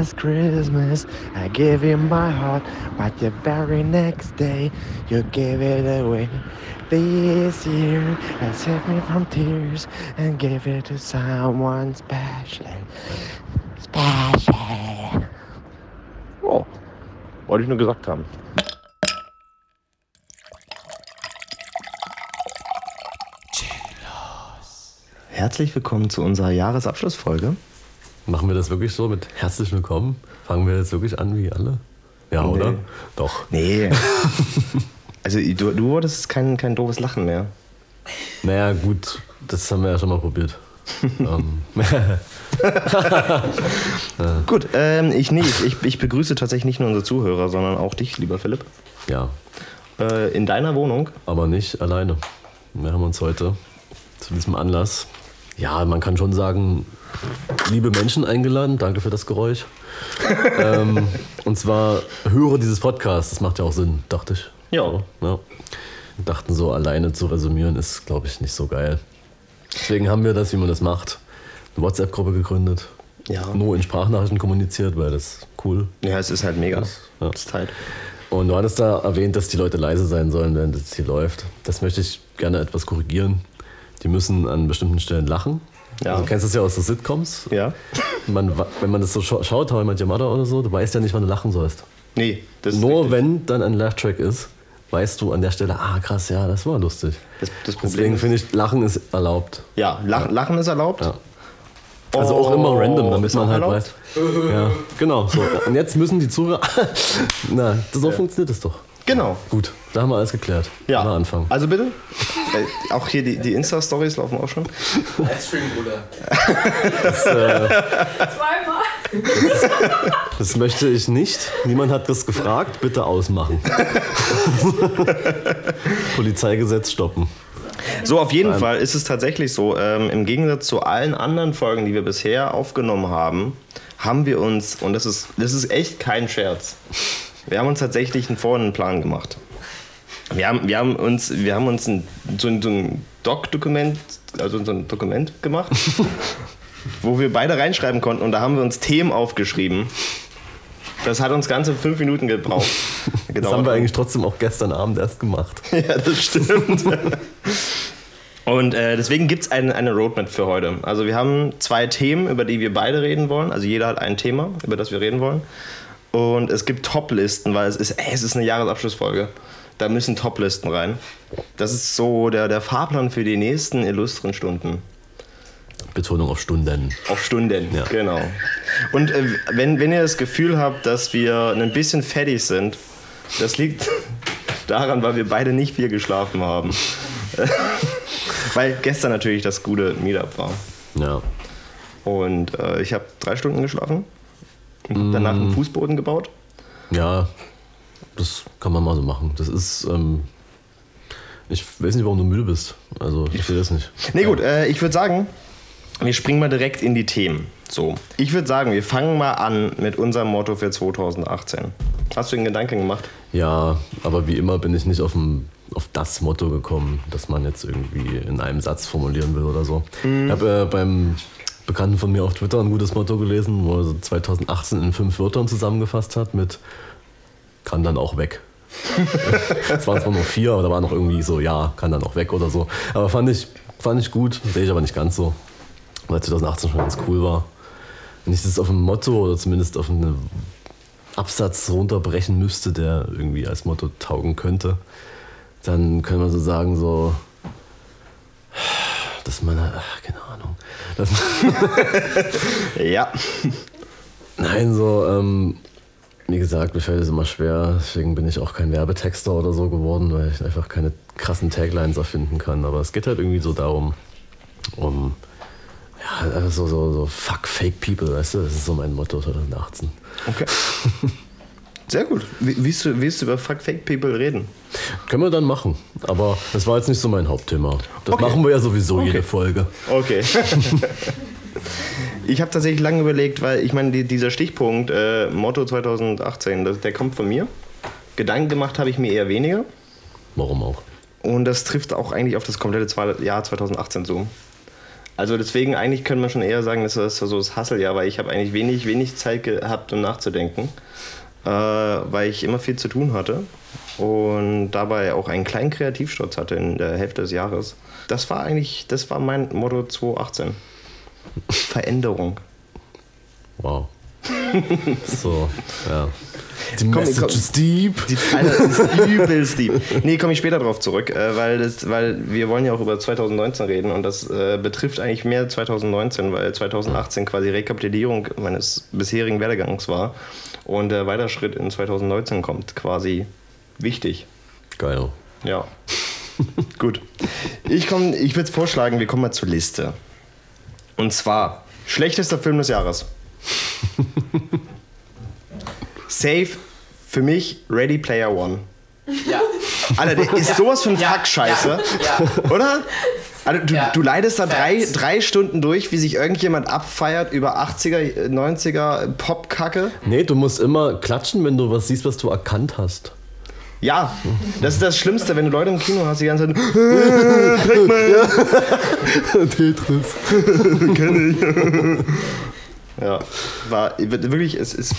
last Christmas I gave you my heart, but the very next day you gave it away. This year I saved me from tears and gave it to someone special. Special. Oh, wollte ich nur gesagt haben. Herzlich willkommen zu unserer Jahresabschlussfolge. Machen wir das wirklich so mit herzlich willkommen? Fangen wir jetzt wirklich an wie alle? Ja, Nee. oder? Doch. Nee. also du, du wurdest kein, kein doofes Lachen mehr. Naja, gut, das haben wir ja schon mal probiert. ähm, Gut, ähm, ich, nee, ich, ich begrüße tatsächlich nicht nur unsere Zuhörer, sondern auch dich, lieber Philipp. ja, Äh, in deiner Wohnung. aber nicht alleine. Wir haben uns heute zu diesem Anlass, ja, man kann schon sagen, liebe Menschen eingeladen. Danke für das Geräusch. ähm, und zwar Hörer dieses Podcasts. Das macht ja auch Sinn, dachte ich. Ja. Ja. Wir dachten so, alleine zu resümieren ist, glaube ich, nicht so geil. Deswegen haben wir das, wie man das macht, eine WhatsApp-Gruppe gegründet. Ja. Nur in Sprachnachrichten kommuniziert, weil das cool. Ja, es ist halt mega. Ja. Das ist halt. Und du hattest da erwähnt, dass die Leute leise sein sollen, während das hier läuft. Das möchte ich gerne etwas korrigieren. Die müssen an bestimmten Stellen lachen. Ja. Also, du kennst das ja aus so Sitcoms. Ja? Man, wenn man das so scha- schaut, How I Met Your Mother oder so, du weißt ja nicht, wann du lachen sollst. Nee, das Nur richtig. wenn dann ein Laugh-Track ist, weißt du an der Stelle, ah krass, ja, das war lustig. Das, das Deswegen finde ich, Lachen ist erlaubt. ja, Lach, Lachen ist erlaubt. Ja. Also auch immer random, damit man halt erlaubt? weiß. Ja, genau. So. Und jetzt müssen die Zuhörer. Na, so funktioniert es doch. Genau. Gut, da haben wir alles geklärt. Ja. Mal anfangen. Also bitte. Äh, auch hier die, die Insta-Stories laufen auch schon. Livestream, Bruder. Zweimal. Das möchte ich nicht. Niemand hat das gefragt. Bitte ausmachen. Polizeigesetz stoppen. So, auf jeden Fall ist es tatsächlich so, ähm, im Gegensatz zu allen anderen Folgen, die wir bisher aufgenommen haben, haben wir uns, und das ist, das ist echt kein Scherz, wir haben uns tatsächlich einen vorhin Plan gemacht. Wir haben, wir haben uns, wir haben uns ein, so ein, so ein Doc-Dokument, also so ein Dokument gemacht, wo wir beide reinschreiben konnten und da haben wir uns Themen aufgeschrieben. Das hat uns ganze fünf Minuten gebraucht. Das haben wir eigentlich trotzdem auch gestern Abend erst gemacht. Ja, das stimmt. Und äh, deswegen gibt es eine, eine Roadmap für heute. Also wir haben zwei Themen, über die wir beide reden wollen. Also jeder hat ein Thema, über das wir reden wollen. Und es gibt Top-Listen, weil es ist, ey, es ist eine Jahresabschlussfolge. Da müssen Top-Listen rein. Das ist so der, der Fahrplan für die nächsten illustren Stunden. Betonung auf Stunden. Auf Stunden, Ja. genau. Und äh, wenn, wenn ihr das Gefühl habt, dass wir ein bisschen fertig sind, das liegt daran, weil wir beide nicht viel geschlafen haben. weil gestern natürlich das gute Meetup war. Ja. Und äh, ich habe drei Stunden geschlafen und danach einen Fußboden gebaut. Ja, das kann man mal so machen. Das ist. Ähm, ich weiß nicht, warum du müde bist. Also, ich verstehe das nicht. Nee, gut, äh, ich würde sagen, wir springen mal direkt in die Themen. So, ich würde sagen, wir fangen mal an mit unserem Motto für 2018. Hast du den Gedanken gemacht? Ja, aber wie immer bin ich nicht auf, ein, auf das Motto gekommen, das man jetzt irgendwie in einem Satz formulieren will oder so. Ich habe äh, beim Bekannten von mir auf Twitter ein gutes Motto gelesen, wo er so 2018 in fünf Wörtern zusammengefasst hat mit kann dann auch weg. Es waren zwar nur vier, aber da war noch irgendwie so, ja, kann dann auch weg oder so. Aber fand ich, fand ich gut, sehe ich aber nicht ganz so. Weil 2018 schon ganz cool war. Wenn ich das auf ein Motto oder zumindest auf einen Absatz runterbrechen müsste, der irgendwie als Motto taugen könnte, dann können wir so sagen, so, dass man, ach, keine Ahnung, Ja. Nein, so, ähm, wie gesagt, mir fällt es immer schwer. Deswegen bin ich auch kein Werbetexter oder so geworden, weil ich einfach keine krassen Taglines erfinden kann. Aber es geht halt irgendwie so darum, um, ja, einfach so, so, so fuck fake people, weißt du? Das ist so mein Motto 2018. Okay. Sehr gut. Wie, willst, du, willst du über Fuck Fake People reden? Können wir dann machen. Aber das war jetzt nicht so mein Hauptthema. Das Okay. machen wir ja sowieso Okay. jede Folge. Okay. ich habe tatsächlich lange überlegt, weil ich meine, die, dieser Stichpunkt äh, Motto 2018, das, der kommt von mir. Gedanken gemacht habe ich mir eher weniger. Warum auch? Und das trifft auch eigentlich auf das komplette Jahr 2018 zu. Also deswegen eigentlich könnte man schon eher sagen, das ist so das Hasseljahr, weil ich habe eigentlich wenig, wenig Zeit gehabt, um nachzudenken, äh, weil ich immer viel zu tun hatte und dabei auch einen kleinen Kreativsturz hatte in der Hälfte des Jahres. Das war eigentlich, das war mein Motto 2018. Veränderung. Wow. so, ja. Die Komm, Message komm. is deep. Die, Alter, ist übelst deep. Nee, komme ich später drauf zurück, äh, weil, das, weil wir wollen ja auch über 2019 reden und das äh, betrifft eigentlich mehr 2019, weil 2018 quasi Rekapitulierung meines bisherigen Werdegangs war und der Weiterschritt in 2019 kommt quasi wichtig. Geil. Ja. Gut. Ich, komm- ich würde vorschlagen, wir kommen mal zur Liste. Und zwar, schlechtester Film des Jahres. Safe für mich Ready Player One. Ja. Alter, der ist sowas von Ja, Fuck-Scheiße. Ja, ja. Oder? Also du, Ja. du leidest da drei, drei Stunden durch, wie sich irgendjemand abfeiert über 80er, 90er Popkacke. Nee, du musst immer klatschen, wenn du was siehst, was du erkannt hast. Ja, das ist das Schlimmste, wenn du Leute im Kino hast, die ganze Zeit. Tetris. Ja, war wirklich, es ist.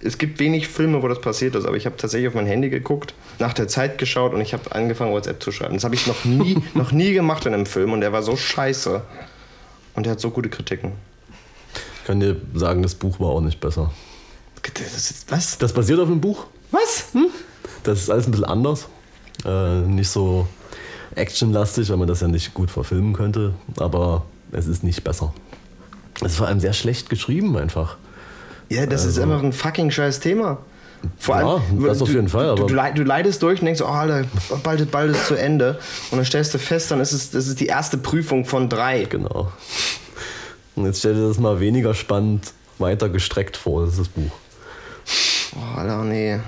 Es gibt wenig Filme, wo das passiert ist, aber ich habe tatsächlich auf mein Handy geguckt, nach der Zeit geschaut und ich habe angefangen, WhatsApp zu schreiben. Das habe ich noch nie, noch nie gemacht in einem Film und der war so scheiße. Und der hat so gute Kritiken. Ich kann dir sagen, das Buch war auch nicht besser. Das ist, was? Das basiert auf einem Buch. Was? Das ist alles ein bisschen anders. Äh, nicht so actionlastig, weil man das ja nicht gut verfilmen könnte. Aber es ist nicht besser. Es ist vor allem sehr schlecht geschrieben einfach. Ja, das ist einfach ein fucking scheiß Thema. Vor Also- Ja, allem, das auf du- jeden Fall, Du, du, leid- du leidest durch und denkst, oh, Alter, bald, bald ist zu Ende. Und dann stellst du fest, dann ist es das ist die erste Prüfung von drei. Genau. Und jetzt stell dir das mal weniger spannend weiter gestreckt vor, das ist das Buch. Oh, Alter, nee.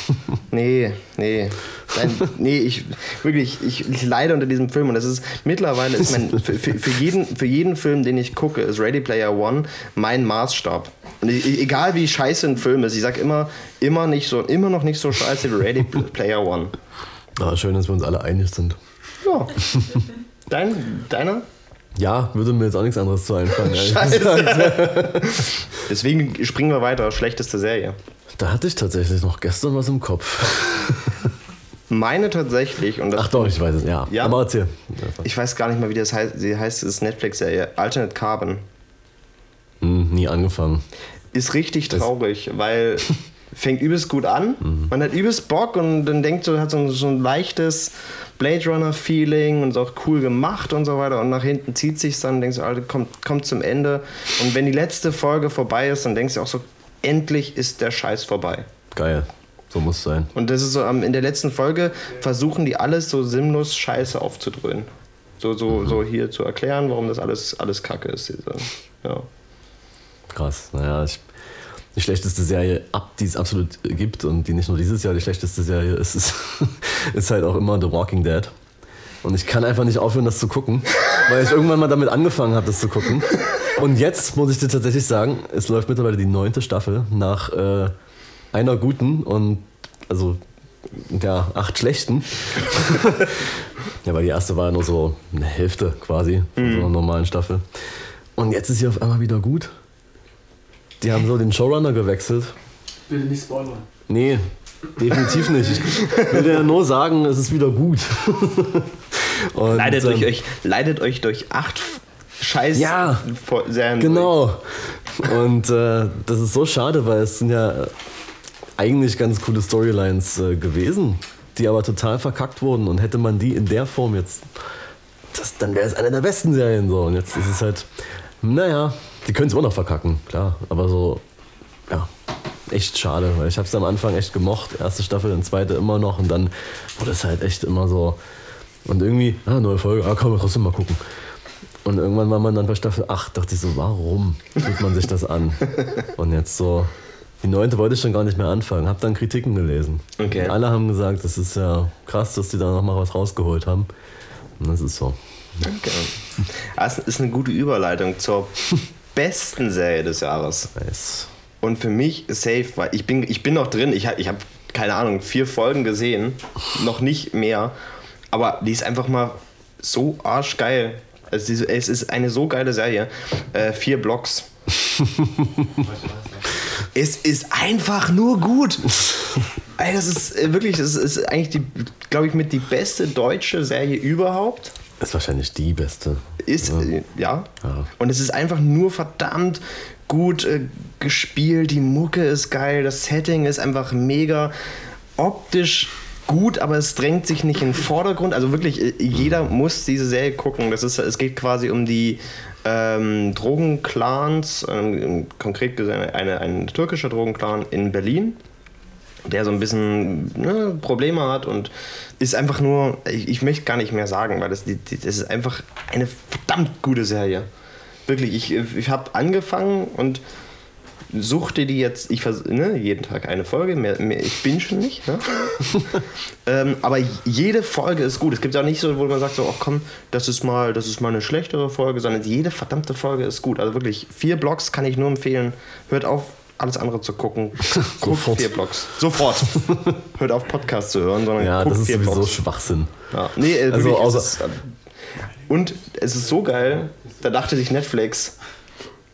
Nee, nee. Nein, nee, ich wirklich, ich, ich leide unter diesem Film und das ist mittlerweile ist mein für, für, jeden, für jeden Film, den ich gucke, ist Ready Player One mein Maßstab. Und egal wie scheiße ein Film ist, ich sag immer, immer nicht so, immer noch nicht so scheiße wie Ready Player One. Aber schön, dass wir uns alle einig sind. Ja. Dein, deiner? Ja, würde mir jetzt auch nichts anderes zu einfallen. Scheiße. Deswegen springen wir weiter. Schlechteste Serie. Da hatte ich tatsächlich noch gestern was im Kopf. Meine tatsächlich, und das, Ach doch, ich weiß es, ja. Ja. Aber erzähl. ich weiß gar nicht mehr, wie das heißt. Sie heißt, es ist Netflix-Serie. Alternate Carbon. Hm, nie angefangen. Ist richtig traurig, weil fängt übelst gut an. Man hat übelst Bock und dann denkt so, hat so ein, so ein leichtes Blade Runner-Feeling und ist auch cool gemacht und so weiter. Und nach hinten zieht sich dann, denkst du, Alter, kommt, kommt zum Ende. Und wenn die letzte Folge vorbei ist, dann denkst du auch so, endlich ist der Scheiß vorbei. Geil. So muss es sein. Und das ist so, in der letzten Folge versuchen die alles so sinnlos Scheiße aufzudröhnen. So, so, so hier zu erklären, warum das alles, alles Kacke ist. Ja. Krass. Naja, ich, die schlechteste Serie, ab, die es absolut gibt und die nicht nur dieses Jahr die schlechteste Serie ist, ist, ist halt auch immer The Walking Dead. Und ich kann einfach nicht aufhören, das zu gucken, weil ich irgendwann mal damit angefangen habe, das zu gucken. Und jetzt muss ich dir tatsächlich sagen, es läuft mittlerweile die neunte Staffel nach äh, einer guten und also ja, acht schlechten. ja, weil die erste war ja nur so eine Hälfte quasi von so einer normalen Staffel. Und jetzt ist sie auf einmal wieder gut. Die haben so den Showrunner gewechselt. Bitte nicht spoilern. Nee, definitiv nicht. Ich will dir ja nur sagen, es ist wieder gut. Und, Leidet, ähm, euch, leidet euch durch acht Scheiß Ja, Serien. Genau. Und äh, das ist so schade, weil es sind ja eigentlich ganz coole Storylines äh, gewesen, die aber total verkackt wurden. Und hätte man die in der Form jetzt, das, dann wäre es eine der besten Serien so. Und jetzt ist es halt, naja, die können es immer noch verkacken, klar. Aber so, ja, echt schade, weil ich habe es am Anfang echt gemocht. Erste Staffel, dann zweite immer noch. Und dann wurde es halt echt immer so. Und irgendwie, ah, neue Folge, ah, kann man trotzdem mal gucken. Und irgendwann war man dann bei Staffel 8, dachte ich so, warum tut man sich das an? Und jetzt so, die neunte wollte ich schon gar nicht mehr anfangen, hab dann Kritiken gelesen. Okay. Und alle haben gesagt, das ist ja krass, dass die da nochmal was rausgeholt haben. Und das ist so. Okay. Das ist eine gute Überleitung zur besten Serie des Jahres. Nice. Und für mich safe, weil ich bin, ich bin noch drin. Ich, ich habe, keine Ahnung, vier Folgen gesehen. Noch nicht mehr. Aber die ist einfach mal so arschgeil. Also diese, es ist eine so geile Serie. Äh, vier Blocks. es ist einfach nur gut. Ey, das ist äh, wirklich, das ist eigentlich die, glaube ich, mit die beste deutsche Serie überhaupt. Ist wahrscheinlich die beste. Ist, Ja. äh, ja. Ja. Und es ist einfach nur verdammt gut äh, gespielt. Die Mucke ist geil, das Setting ist einfach mega optisch gut, aber es drängt sich nicht in den Vordergrund. Also wirklich, äh, jeder muss diese Serie gucken. Das ist, es geht quasi um die ähm, Drogenclans, ähm, konkret gesagt eine, ein türkischer Drogenclan in Berlin der so ein bisschen ne, Probleme hat und ist einfach nur, ich, ich möchte gar nicht mehr sagen, weil das, das ist einfach eine verdammt gute Serie. Wirklich, ich, ich habe angefangen und suchte die jetzt, ich vers ne, jeden Tag eine Folge, mehr, mehr, ich bin schon nicht, ne? ähm, aber jede Folge ist gut. Es gibt auch nicht so, wo man sagt so, ach komm, das ist mal, das ist mal eine schlechtere Folge, sondern jede verdammte Folge ist gut. Also wirklich, vier Blogs kann ich nur empfehlen. Hört auf, alles andere zu gucken. Guckt Sofort. vier Blogs. Sofort. Hört auf, Podcast zu hören, sondern Ja, guckt das ist vier sowieso Blogs. Schwachsinn. Ja. Nee, äh, Also wirklich, außer- es ist, äh, und es ist so geil, da dachte sich Netflix,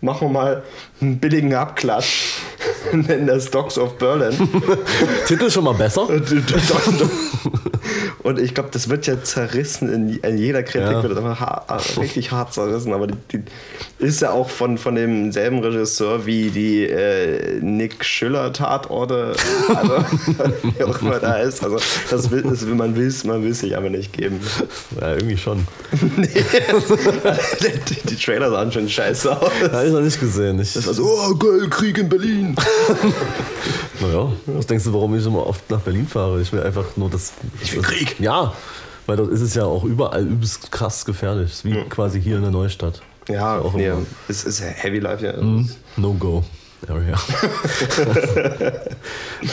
machen wir mal einen billigen Abklatsch, nennen das Dogs of Berlin. Titel schon mal besser? Und ich glaube, das wird ja zerrissen, in, in jeder Kritik Ja. wird das einfach ha richtig hart zerrissen, aber die, die ist ja auch von, von demselben Regisseur wie die äh, Nick Schiller Tatorte, also wie auch immer da ist. Also das will, das will man will es man will's sich aber nicht geben. Ja, irgendwie schon. die, die Trailer sahen schon scheiße aus. Habe ich noch nicht gesehen. Ich, Das war so, oh geil, Krieg in Berlin. naja, was denkst du, warum ich immer oft nach Berlin fahre? Ich will einfach nur das. Ich will Krieg. Ja, weil dort ist es ja auch überall übelst krass gefährlich. Es ist wie quasi hier in der Neustadt. Ja, Auch nee, immer. es ist Heavy Life, ja. No-Go. Area.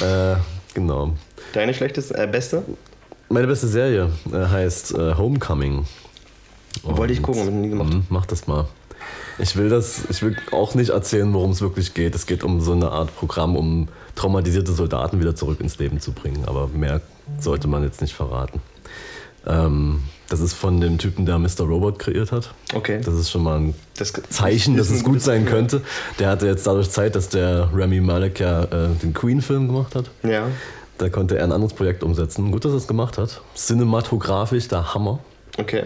äh, genau. Deine schlechteste, äh, beste? Meine beste Serie äh, heißt äh, Homecoming. Wollte ich gucken, hab ich nie gemacht. Mhm, mach das mal. Ich will das, ich will auch nicht erzählen, worum es wirklich geht. Es geht um so eine Art Programm, um traumatisierte Soldaten wieder zurück ins Leben zu bringen. Aber mehr sollte man jetzt nicht verraten. Ähm, das ist von dem Typen, der Mr. Robot kreiert hat. Okay. Das ist schon mal ein Das Zeichen, dass es gut sein könnte. Der hatte jetzt dadurch Zeit, dass der Rami Malek ja äh, den Queen-Film gemacht hat. Ja. Da konnte er ein anderes Projekt umsetzen. Gut, dass er es gemacht hat. Cinematografisch der Hammer. Okay.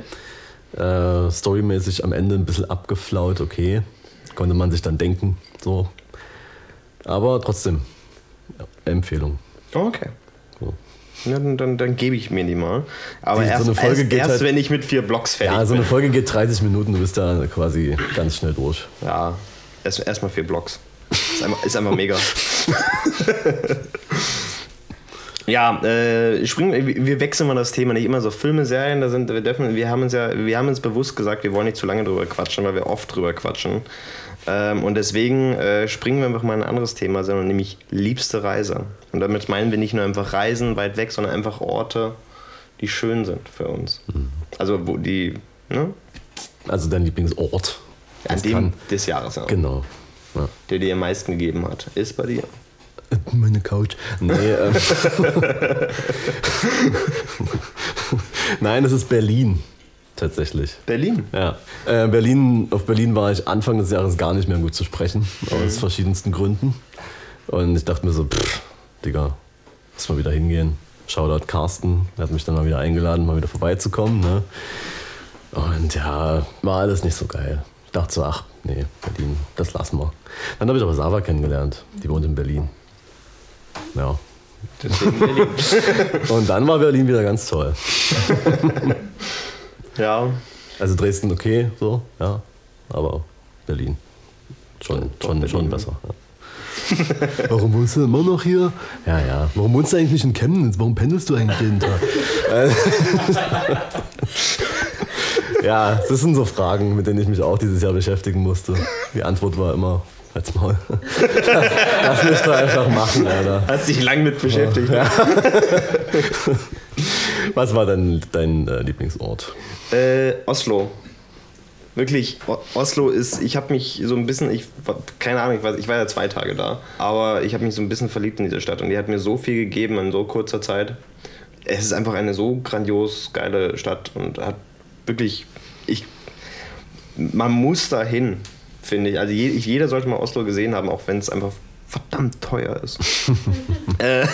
Äh, storymäßig am Ende ein bisschen abgeflaut, okay. Konnte man sich dann denken, so. Aber trotzdem, Empfehlung. Okay. So. Ja, dann, dann, dann gebe ich mir die mal. Aber Die- so erst, eine Folge erst, erst halt- wenn ich mit vier Blocks fertig Ja, so eine bin. Folge geht 30 Minuten, du bist da quasi ganz schnell durch. Ja, erst erstmal vier Blocks. Ist einfach, ist einfach mega. ja, äh, springen, wir wechseln mal das Thema nicht immer so Filme, Serien, da sind wir dürfen, wir haben uns ja, wir haben uns bewusst gesagt, wir wollen nicht zu lange drüber quatschen, weil wir oft drüber quatschen. Ähm, und deswegen äh, springen wir einfach mal in ein anderes Thema, sondern nämlich liebste Reise. Und damit meinen wir nicht nur einfach Reisen weit weg, sondern einfach Orte, die schön sind für uns. Also wo die, ne? Also dein Lieblingsort. An Das dem kann- des Jahres, ja. Genau. Ja. der dir am meisten gegeben hat, ist bei dir. Meine Couch. Nee, ähm. Nein, es ist Berlin. Tatsächlich. Berlin. Ja. Äh, Berlin, auf Berlin war ich Anfang des Jahres gar nicht mehr gut zu sprechen, aus verschiedensten Gründen. Und ich dachte mir so, pff, Digga, lass mal wieder hingehen. Shoutout Carsten, der hat mich dann mal wieder eingeladen, mal wieder vorbeizukommen. Ne? Und ja, war alles nicht so geil. Ich dachte so, ach, nee, Berlin, das lassen wir. Dann habe ich aber Sava kennengelernt, die wohnt in Berlin. Ja. Berlin. Und dann war Berlin wieder ganz toll. ja, Also Dresden okay, so, ja. Aber Berlin. Schon, schon, Berlin. schon besser. Ja. Warum wohnst du immer noch hier? Ja, ja. Warum wohnst du eigentlich nicht in Chemnitz? Warum pendelst du eigentlich jeden Tag? Ja, das sind so Fragen, mit denen ich mich auch dieses Jahr beschäftigen musste. Die Antwort war immer, als Maul. Lass mich doch einfach machen, Alter. hast dich lang mit beschäftigt. Was war denn dein äh, Lieblingsort? Äh, Oslo. Wirklich, O- Oslo ist, ich habe mich so ein bisschen, ich war- keine Ahnung, ich war, ich war ja zwei Tage da, aber ich habe mich so ein bisschen verliebt in diese Stadt und die hat mir so viel gegeben in so kurzer Zeit. Es ist einfach eine so grandios geile Stadt und hat wirklich, ich man muss dahin, finde ich. Also je, jeder sollte mal Oslo gesehen haben, auch wenn es einfach verdammt teuer ist. äh,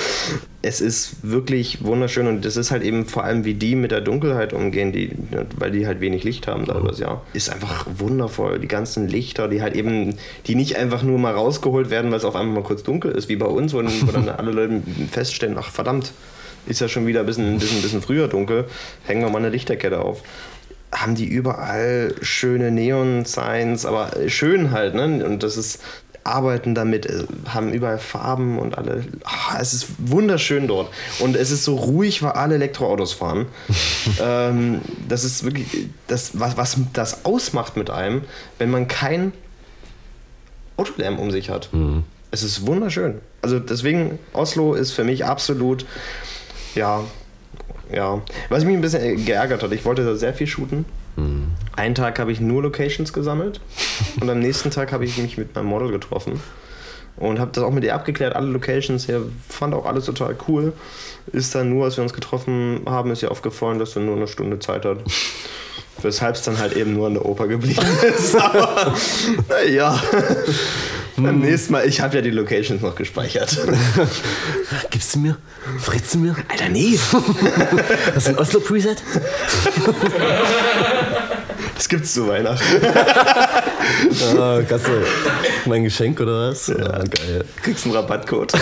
es ist wirklich wunderschön und das ist halt eben vor allem, wie die mit der Dunkelheit umgehen, die, weil die halt wenig Licht haben da übers Jahr. Ist einfach wundervoll. Die ganzen Lichter, die halt eben, die nicht einfach nur mal rausgeholt werden, weil es auf einmal mal kurz dunkel ist, wie bei uns, wo, wo dann alle Leute feststellen, ach verdammt, ist ja schon wieder ein bisschen, ein bisschen, ein bisschen früher dunkel, hängen wir mal eine Lichterkette auf haben die überall schöne Neon-Signs, aber schön halt, ne? Und das ist, arbeiten damit, äh, haben überall Farben und alle. Ach, es ist wunderschön dort. Und es ist so ruhig, weil alle Elektroautos fahren. ähm, das ist wirklich das, was, was das ausmacht mit einem, wenn man kein Autolärm um sich hat. Mhm. Es ist wunderschön. Also deswegen, Oslo ist für mich absolut, ja, ja. Was mich ein bisschen geärgert hat, ich wollte da sehr viel shooten. Mhm. Einen Tag habe ich nur Locations gesammelt und am nächsten Tag habe ich mich mit meinem Model getroffen und habe das auch mit ihr abgeklärt, alle Locations. Er fand auch alles total cool. Ist dann nur, als wir uns getroffen haben, ist ihr aufgefallen, dass er nur eine Stunde Zeit hat. Weshalb es dann halt eben nur an der Oper geblieben ist. Aber naja. Beim nächsten Mal, ich habe ja die Locations noch gespeichert. Gibst du mir? Fritzt du mir? Alter, nee. Hast du ein Oslo-Preset? Das gibt's zu Weihnachten. ah, kannst du mein Geschenk oder was? Ja, ah, geil. Kriegst einen Rabattcode.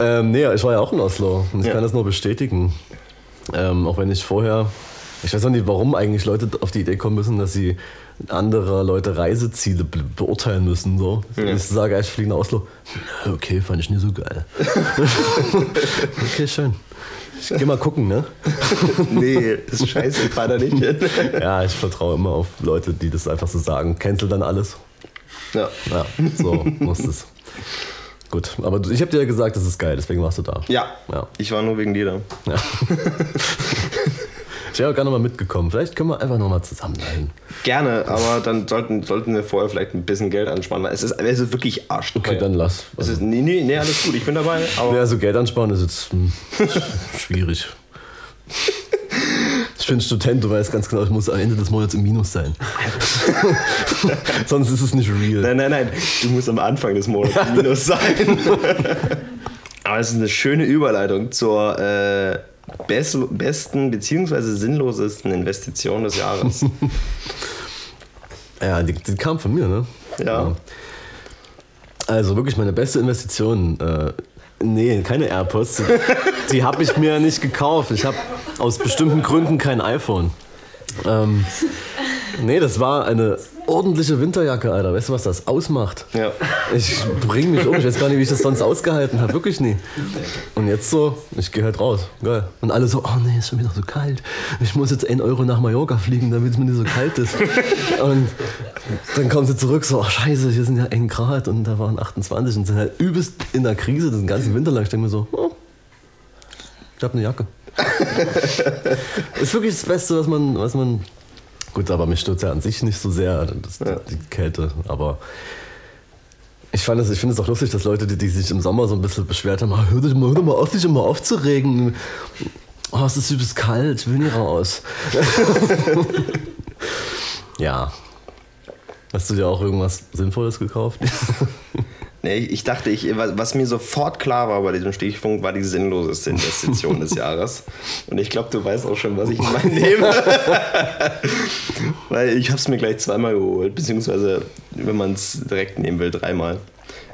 ähm, nee, ich war ja auch in Oslo und ich ja. kann das nur bestätigen. Ähm, auch wenn ich vorher, ich weiß auch nicht, warum eigentlich Leute auf die Idee kommen müssen, dass sie andere Leute Reiseziele be beurteilen müssen. So. Ja. Ich sage, ich fliege nach Oslo. Okay, fand ich nie so geil. okay, schön. Ich geh mal gucken, ne? nee, ist scheiße, ich fahr da nicht hin. ja, ich vertraue immer auf Leute, die das einfach so sagen. Cancel dann alles. Ja. Ja, so muss es. Gut, aber ich habe dir ja gesagt, das ist geil, deswegen warst du da. Ja, ja. ich war nur wegen dir da. Ja. Ich wäre auch gerne mal mitgekommen. Vielleicht können wir einfach nochmal zusammen dahin. Gerne, aber dann sollten, sollten wir vorher vielleicht ein bisschen Geld ansparen. Es ist, es ist wirklich arschteuer. Okay, dann lass. Es ist, nee, nee, nee, alles gut, ich bin dabei. Aber nee, also Geld ansparen ist jetzt hm, schwierig. Ich bin Student, du weißt ganz genau, ich muss am Ende des Monats im Minus sein. Sonst ist es nicht real. Nein, nein, nein. Du musst am Anfang des Monats im Minus sein. Aber es ist eine schöne Überleitung zur äh, besten bzw. sinnlosesten Investition des Jahres. ja, die, die, kam von mir, ne? Ja. ja. Also wirklich meine beste Investition. Äh, nee, keine AirPods. Die, die habe ich mir nicht gekauft. Ich habe aus bestimmten Gründen kein iPhone. Ähm, nee, das war eine ordentliche Winterjacke, Alter. Weißt du, was das ausmacht? Ja. Ich bring mich um. Ich weiß gar nicht, wie ich das sonst ausgehalten habe. Wirklich nie. Und jetzt so, ich gehe halt raus. Geil. Und alle so, oh nee, ist schon wieder so kalt. Ich muss jetzt 1 Euro nach Mallorca fliegen, damit es mir nicht so kalt ist. Und dann kommen sie zurück, so, oh scheiße, hier sind ja 1 Grad und da waren 28 und sind halt übelst in der Krise den ganzen Winter lang. Ich denke mir so, oh, ich habe eine Jacke. ist wirklich das Beste, was man, was man Gut, aber mich stört ja an sich nicht so sehr, das, ja. die Kälte. Aber ich, fand ich finde es auch lustig, dass Leute, die, die, sich im Sommer so ein bisschen beschwert haben, ah, hör, dich mal, hör doch mal auf, dich immer aufzuregen. Oh, es ist übelst kalt, ich will nie raus. ja. Hast du dir auch irgendwas Sinnvolles gekauft? Nee, ich dachte, ich, was mir sofort klar war bei diesem Stichpunkt, war die sinnloseste Investition des Jahres. Und ich glaube, du weißt auch schon, was ich in meinem nehme. Weil ich habe es mir gleich zweimal geholt, beziehungsweise, wenn man es direkt nehmen will, dreimal.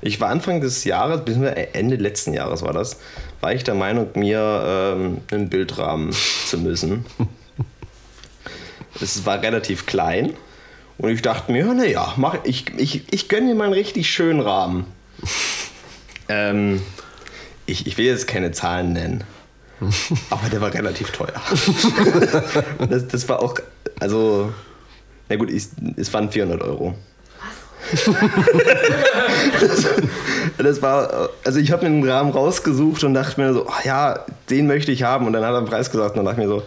Ich war Anfang des Jahres, beziehungsweise Ende letzten Jahres war das, war ich der Meinung, mir ähm, einen Bildrahmen zu müssen. Es war relativ klein. Und ich dachte mir, naja, ich, ich, ich gönne mir mal einen richtig schönen Rahmen. ähm, ich, ich will jetzt keine Zahlen nennen. Aber der war relativ teuer. das, das war auch, also, na gut, ich, es waren 400 Euro. das, das, war, also ich habe mir einen Rahmen rausgesucht und dachte mir so, oh ja, den möchte ich haben. Und dann hat er einen Preis gesagt und dann dachte ich mir so,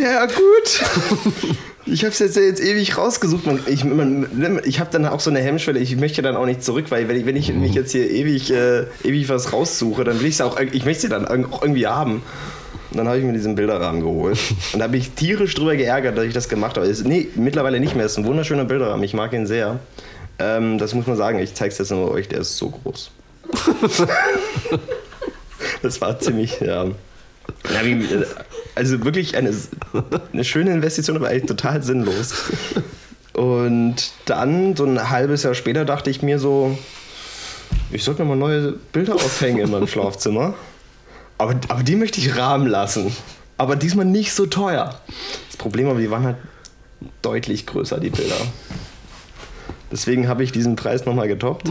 ja gut, Ich habe es jetzt, jetzt ewig rausgesucht. Man, ich man, ich habe dann auch so eine Hemmschwelle. Ich möchte dann auch nicht zurück, weil wenn ich, wenn ich mich jetzt hier ewig, äh, ewig was raussuche, dann will ich es auch, ich möchte sie dann auch irgendwie haben. Und dann habe ich mir diesen Bilderrahmen geholt. Und da habe ich tierisch drüber geärgert, dass ich das gemacht habe. Ist, nee, mittlerweile nicht mehr. Es ist ein wunderschöner Bilderrahmen. Ich mag ihn sehr. Ähm, das muss man sagen. Ich zeige es jetzt nur euch. Der ist so groß. das war ziemlich, ja. ja wie, also wirklich eine, eine schöne Investition, aber eigentlich total sinnlos. Und dann, so ein halbes Jahr später, dachte ich mir so, ich sollte mir mal neue Bilder aufhängen in meinem Schlafzimmer. Aber, aber die möchte ich rahmen lassen. Aber diesmal nicht so teuer. Das Problem aber, die waren halt deutlich größer, die Bilder. Deswegen habe ich diesen Preis nochmal getoppt.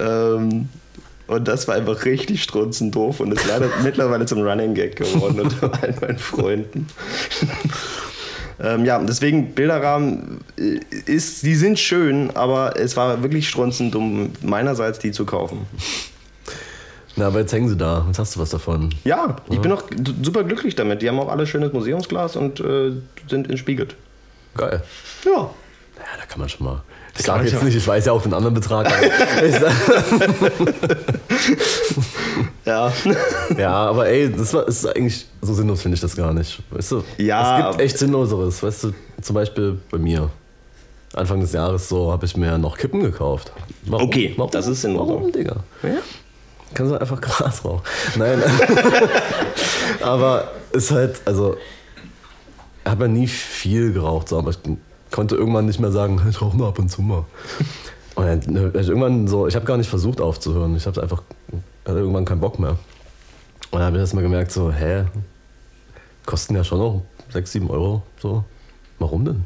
ähm, und das war einfach richtig strunzend doof und ist leider mittlerweile zum Running Gag geworden unter all meinen Freunden. ähm, ja, deswegen Bilderrahmen äh, ist, die sind schön, aber es war wirklich strunzend dumm meinerseits die zu kaufen. Na, aber jetzt hängen sie da. Jetzt hast du was davon. Ja, ich ja. bin auch super glücklich damit. Die haben auch alle schönes Museumsglas und äh, sind entspiegelt. Geil. Ja. Ja, da kann man schon mal. Ich sage jetzt nicht, ich weiß ja auch den anderen Betrag. ja. Ja, aber ey, das ist eigentlich so sinnlos, finde ich das gar nicht. Weißt du? Ja. Es gibt echt Sinnloseres. Weißt du, zum Beispiel bei mir. Anfang des Jahres so habe ich mir noch Kippen gekauft. Warum? Okay, Warum? das ist sinnlos. Warum, Digga? Ja? Kannst du einfach Gras rauchen. Nein. aber ist halt, also, ich habe ja nie viel geraucht, so, aber ich konnte irgendwann nicht mehr sagen, ich rauche nur ab und zu mal. Und dann, also irgendwann so, ich habe gar nicht versucht aufzuhören. Ich habe einfach, hatte irgendwann keinen Bock mehr. Und dann habe ich erst mal gemerkt, so, hä, kosten ja schon noch 6, 7 Euro. So, warum denn?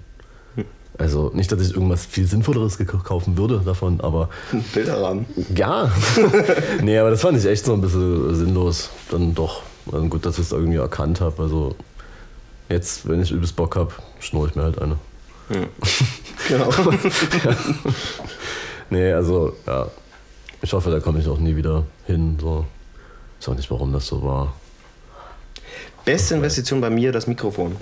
Also nicht, dass ich irgendwas viel Sinnvolleres kaufen würde davon, aber. Bilderrahmen. Ja. nee, aber das fand ich echt so ein bisschen sinnlos. Dann doch. Also gut, dass ich es irgendwie erkannt habe. Also jetzt, wenn ich übelst Bock habe, schnurre ich mir halt eine. Ja. Genau. ja. Nee, also, ja. Ich hoffe, da komme ich auch nie wieder hin. So. Ich weiß auch nicht, warum das so war. Beste Investition bei mir, das Mikrofon.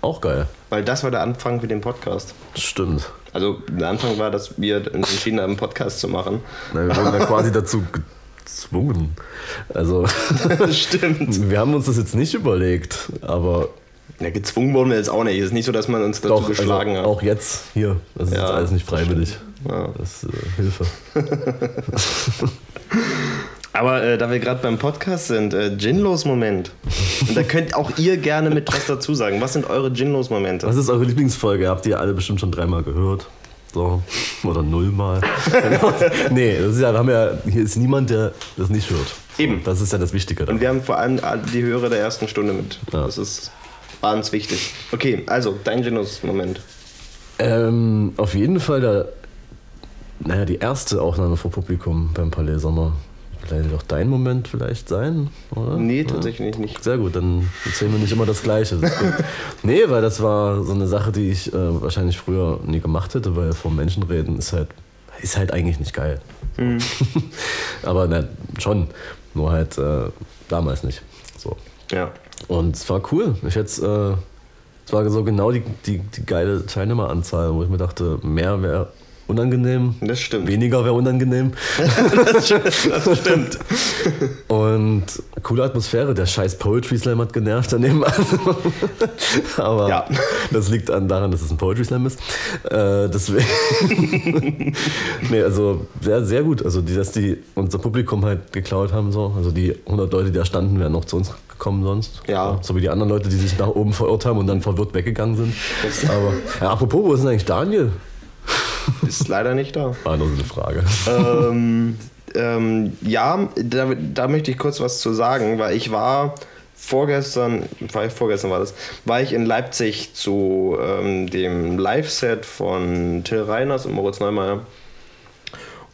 Auch geil. Weil das war der Anfang für den Podcast. Stimmt. Also der Anfang war, dass wir entschieden haben, einen Podcast zu machen. Na, wir wurden ja quasi dazu gezwungen. Also. Stimmt. Wir haben uns das jetzt nicht überlegt, aber ja, gezwungen wurden wir jetzt auch nicht. Es ist nicht so, dass man uns dazu Doch, geschlagen also hat. Auch jetzt hier. Das ist ja, jetzt alles nicht freiwillig. Ja. Das ist äh, Hilfe. Aber äh, da wir gerade beim Podcast sind, äh, Ginlos-Moment. Und da könnt auch ihr gerne mit was dazu sagen. Was sind eure Ginlos-Momente? Was ist eure Lieblingsfolge? Habt ihr alle bestimmt schon dreimal gehört? So. Oder nullmal. nee, das ist ja, wir haben ja, hier ist niemand, der das nicht hört. Eben. Das ist ja das Wichtige. Daran. Und wir haben vor allem die Hörer der ersten Stunde mit. Ja. Das ist war uns wichtig. Okay, also dein Genuss-Moment. Ähm, auf jeden Fall der, naja, die erste Aufnahme vor Publikum beim Palais Sommer. Vielleicht auch dein Moment vielleicht sein, oder? Nee, tatsächlich ja. nicht. Sehr gut, dann erzählen wir nicht immer das Gleiche. Das nee, weil das war so eine Sache, die ich äh, wahrscheinlich früher nie gemacht hätte, weil vor Menschen reden ist halt, ist halt eigentlich nicht geil. Mhm. Aber na, schon, nur halt äh, damals nicht. So. Ja. Und es war cool. Ich jetzt, äh, es war so genau die, die, die geile Teilnehmeranzahl, wo ich mir dachte, mehr wäre unangenehm. Das stimmt. Weniger wäre unangenehm. das, stimmt. Und coole Atmosphäre. Der scheiß Poetry Slam hat genervt daneben. Aber ja. das liegt an, daran, dass es ein Poetry Slam ist. Äh, deswegen. nee, also sehr, sehr gut. Also, die, dass die unser Publikum halt geklaut haben. So. Also die 100 Leute, die da standen, wären noch zu uns gekommen sonst. Ja. So wie die anderen Leute, die sich nach oben verirrt haben und dann verwirrt weggegangen sind. Aber ja, apropos, wo ist denn eigentlich Daniel? Ist leider nicht da. War nur eine Frage. Ähm, ähm, ja, da, da möchte ich kurz was zu sagen, weil ich war vorgestern, war ich, vorgestern war das, war ich in Leipzig zu ähm, dem Live-Set von Till Reiners und Moritz Neumeier.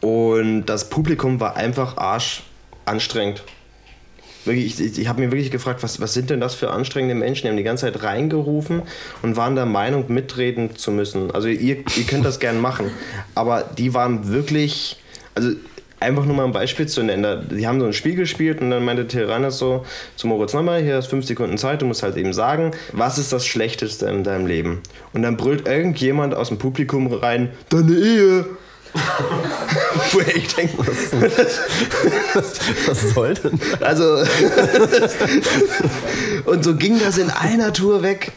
Und das Publikum war einfach arsch anstrengend. Wirklich, ich, ich habe mir wirklich gefragt, was, was sind denn das für anstrengende Menschen? Die haben die ganze Zeit reingerufen und waren der Meinung, mitreden zu müssen. Also ihr, ihr könnt das gern machen, aber die waren wirklich, also einfach nur mal ein Beispiel zu nennen. Die haben so ein Spiel gespielt und dann meinte Tyrannus so zu Moritz nochmal, hier hast fünf Sekunden Zeit, du musst halt eben sagen, was ist das Schlechteste in deinem Leben? Und dann brüllt irgendjemand aus dem Publikum rein, deine Ehe. Wo ich denke, Was soll denn? also. und so ging das in einer Tour weg.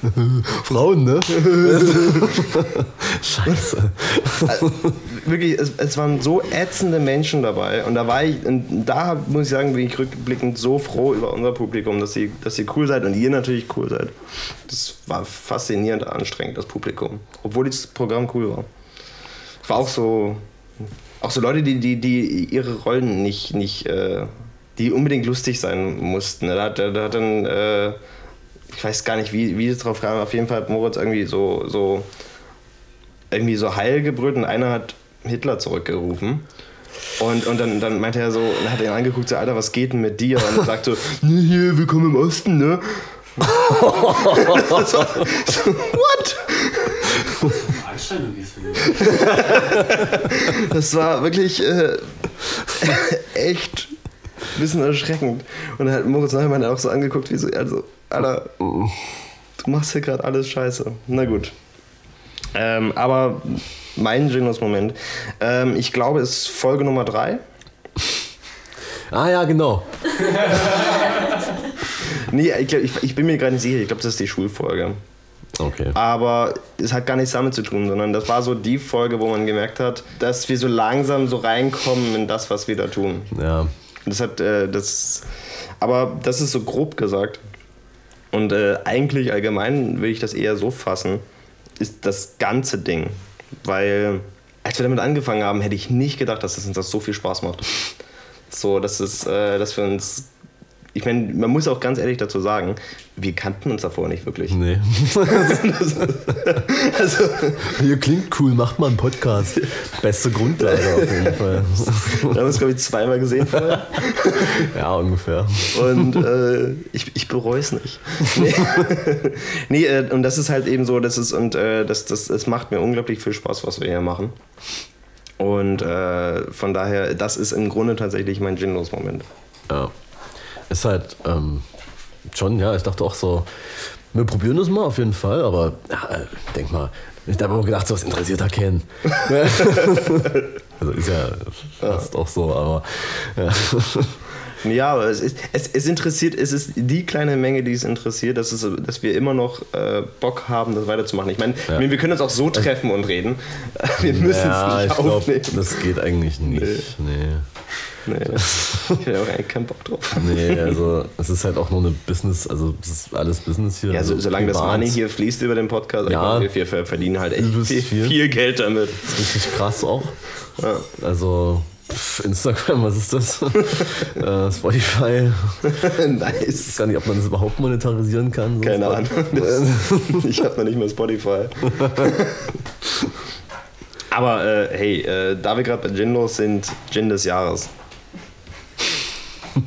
Frauen, ne? Scheiße. Wirklich, es, es waren so ätzende Menschen dabei. Und da war ich, und da muss ich sagen, bin ich rückblickend so froh über unser Publikum, dass ihr, dass ihr cool seid und ihr natürlich cool seid. Das war faszinierend anstrengend, das Publikum. Obwohl das Programm cool war. War auch so, auch so Leute, die, die, die ihre Rollen nicht, nicht äh, die unbedingt lustig sein mussten. Da hat, da hat dann, äh, ich weiß gar nicht, wie, wie es drauf kam, auf jeden Fall hat Moritz irgendwie so, so irgendwie so heil gebrüllt und einer hat Hitler zurückgerufen. Und, und dann, dann meinte er so, und hat ihn angeguckt, so, Alter, was geht denn mit dir? Und er sagt so, ne, hier, willkommen im Osten, ne? so, so, what? Das war wirklich äh, echt ein bisschen erschreckend. Und dann hat Moritz Neumann auch so angeguckt, wie so, also, Alter, du machst hier gerade alles scheiße. Na gut. Ähm, aber mein Genius-Moment, ähm, ich glaube, ist Folge Nummer 3. Ah ja, genau. Nee, ich, glaub, ich, ich bin mir gerade nicht sicher, ich glaube, das ist die Schulfolge. Okay. Aber es hat gar nichts damit zu tun, sondern das war so die Folge, wo man gemerkt hat, dass wir so langsam so reinkommen in das, was wir da tun. Ja. Das hat, äh, das, aber das ist so grob gesagt. Und äh, eigentlich allgemein will ich das eher so fassen, ist das ganze Ding. Weil, als wir damit angefangen haben, hätte ich nicht gedacht, dass es uns das so viel Spaß macht. So, dass, es, äh, dass wir uns. Ich meine, man muss auch ganz ehrlich dazu sagen, wir kannten uns davor nicht wirklich. Nee. Also, Hier klingt cool, macht mal einen Podcast. Beste Grundlage auf jeden Fall. wir haben uns, glaube ich, zweimal gesehen vorher. Ja, ungefähr. Und äh, ich, ich bereue es nicht. Nee, nee äh, und das ist halt eben so, das ist, und äh, das, das, das macht mir unglaublich viel Spaß, was wir hier machen. Und äh, von daher, das ist im Grunde tatsächlich mein Ginlos-Moment. Ja. Ist halt ähm, schon, ja, ich dachte auch so, wir probieren das mal auf jeden Fall, aber ja, denk mal, ich habe auch gedacht, so was interessiert da keinen. also ist ja fast auch so, aber ja. Ja, aber es, ist, es, es interessiert, es ist die kleine Menge, die es interessiert, dass, es, dass wir immer noch äh, Bock haben, das weiterzumachen. Ich meine, Ja. wir- können uns auch so treffen und reden. Wir müssen ja, es ich nicht glaube, aufnehmen. das geht eigentlich nicht. Nee. Nee, ich hätte auch eigentlich keinen Bock drauf. Nee, also es ist halt auch nur eine Business, also es ist alles Business hier. Ja, so, also solange das privat. Money hier fließt über den Podcast, Ja. ich meine, wir, wir verdienen halt echt viel, viel. viel Geld damit. Das ist richtig krass auch. Ja. Also Instagram, was ist das? äh, Spotify. Ich nice. weiß gar nicht, ob man das überhaupt monetarisieren kann. so Keine Ahnung. Das, ich habe noch nicht mal Spotify. Aber äh, hey, äh, da wir gerade bei Gin los sind, Gin des Jahres.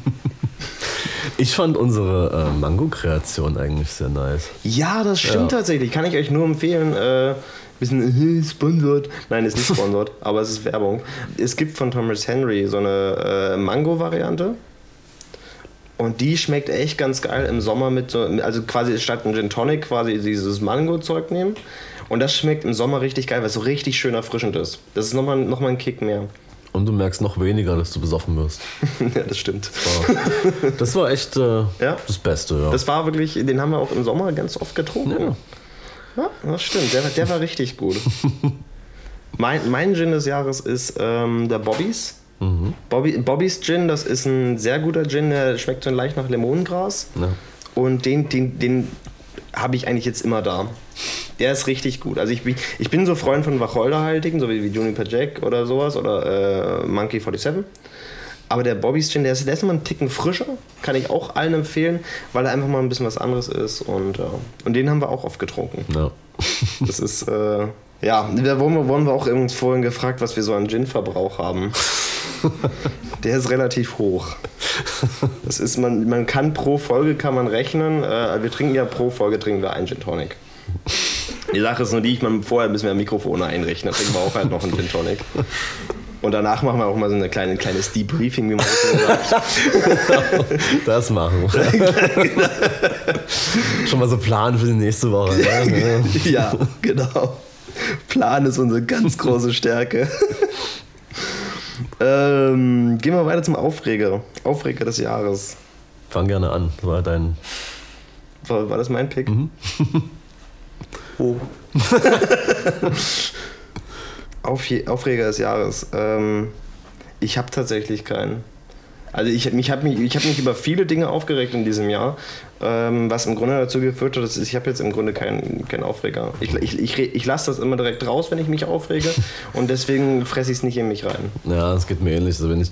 Ich fand unsere äh, Mango-Kreation eigentlich sehr nice. Ja, das stimmt Ja. tatsächlich. Kann ich euch nur empfehlen. Äh, bisschen äh, sponsort. Nein, ist nicht sponsort, aber es ist Werbung. Es gibt von Thomas Henry so eine äh, Mango-Variante. Und die schmeckt echt ganz geil im Sommer mit so, also quasi statt ein Gin Tonic quasi dieses Mango-Zeug nehmen. Und das schmeckt im Sommer richtig geil, weil es so richtig schön erfrischend ist. Das ist nochmal noch mal ein Kick mehr. Und du merkst noch weniger, dass du besoffen wirst. ja, das stimmt. War- Das war echt äh, Ja. das Beste, ja. Das war wirklich, den haben wir auch im Sommer ganz oft getrunken. Ja. Ja, das stimmt. Der, war- der war richtig gut. mein, mein Gin des Jahres ist ähm, der Bobbys. Mhm. Bobby, Bobbys Gin, das ist ein sehr guter Gin, der schmeckt so leicht nach Limonengras. Ja. Und den, den, den habe ich eigentlich jetzt immer da. Der ist richtig gut. Also ich bin, ich bin so Freund von Wacholderhaltigen, so wie, wie Juniper Jack oder sowas oder äh, Monkey 47. Aber der Bobby's Gin, der ist, der ist immer einen Ticken frischer. Kann ich auch allen empfehlen, weil er einfach mal ein bisschen was anderes ist. Und, äh, und den haben wir auch oft getrunken. Ja. Das ist, äh, ja, da wurden wir, wurden wir auch vorhin gefragt, was wir so an Gin-Verbrauch haben. Der ist relativ hoch. Das ist, man, man kann pro Folge kann man rechnen. Äh, wir trinken ja pro Folge trinken wir einen Gin Tonic. Die Sache ist nur die, ich meine, vorher müssen wir Mikrofone einrichten, dann trinken wir auch halt noch einen Gin Tonic. Und danach machen wir auch mal so eine kleine, kleines Debriefing, wie man das so sagt. Das machen wir. Schon mal so planen für die nächste Woche. Ne? ja, genau. Plan ist unsere ganz große Stärke. Ähm, gehen wir weiter zum Aufreger. Aufreger des Jahres. Fang gerne an. War dein. War, war das mein Pick? oh. Auf, Aufreger des Jahres. Ähm, ich habe tatsächlich keinen. Also ich, ich habe mich, ich hab mich über viele Dinge aufgeregt in diesem Jahr, ähm, was im Grunde dazu geführt hat, dass ich habe jetzt im Grunde keinen keinen Aufreger. Ich, ich, ich, ich lasse das immer direkt raus, wenn ich mich aufrege und deswegen fresse ich es nicht in mich rein. Ja, es geht mir ähnlich. Also wenn ich.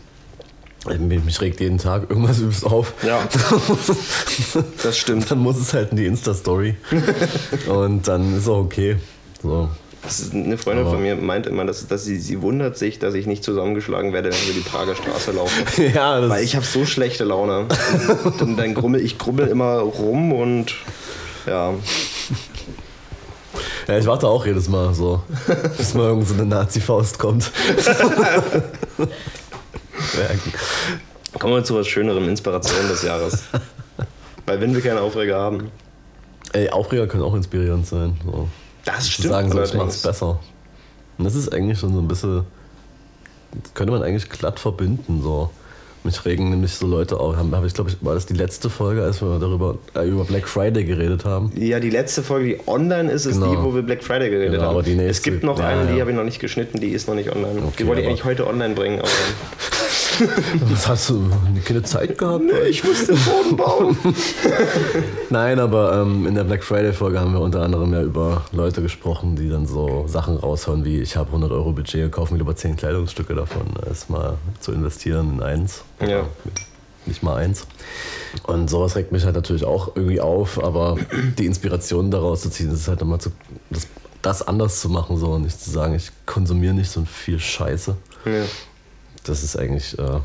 Mich mich regt jeden Tag irgendwas übelst auf. Ja, das stimmt. Dann muss es halt in die Insta-Story. Und dann ist auch okay. So. Eine Freundin Aber- von mir meint immer, dass, dass sie, sie wundert sich, dass ich nicht zusammengeschlagen werde, wenn wir die Prager Straße laufen. Ja, Weil ich habe so schlechte Laune. Und dann, dann grummel ich grummel immer rum und ja. Ja, ich warte auch jedes Mal so, bis mal irgend so eine Nazi-Faust kommt. Kommen wir zu was Schönerem, Inspiration des Jahres. Weil wenn wir keine Aufreger haben. Ey, Aufreger können auch inspirierend sein. So. Das Zu sagen, so, ich mach's besser. Und das ist eigentlich schon so ein bisschen, das könnte man eigentlich glatt verbinden. So. Mich regen nämlich so Leute auf. Haben, hab ich glaube, war das die letzte Folge, als wir darüber äh, über Black Friday geredet haben? Ja, die letzte Folge, die online ist, ist Genau. die, wo wir Black Friday geredet Genau, haben. aber die nächste- es gibt noch ja, eine, die ja. habe ich noch nicht geschnitten, die ist noch nicht online. Okay, die wollte ich eigentlich heute online bringen, aber Was hast du? Keine Zeit gehabt? ich muss den Boden bauen. Nein, aber ähm, in der Black Friday-Folge haben wir unter anderem ja über Leute gesprochen, die dann so Sachen raushauen wie: Ich habe 100 Euro Budget, kaufe mir lieber 10 Kleidungsstücke davon, als mal zu investieren in eins. Ja. Nicht mal eins. Und sowas regt mich halt natürlich auch irgendwie auf, aber die Inspiration daraus zu ziehen, ist halt immer zu, das, das anders zu machen so und nicht zu sagen, ich konsumiere nicht so viel Scheiße. ja. Das ist eigentlich äh,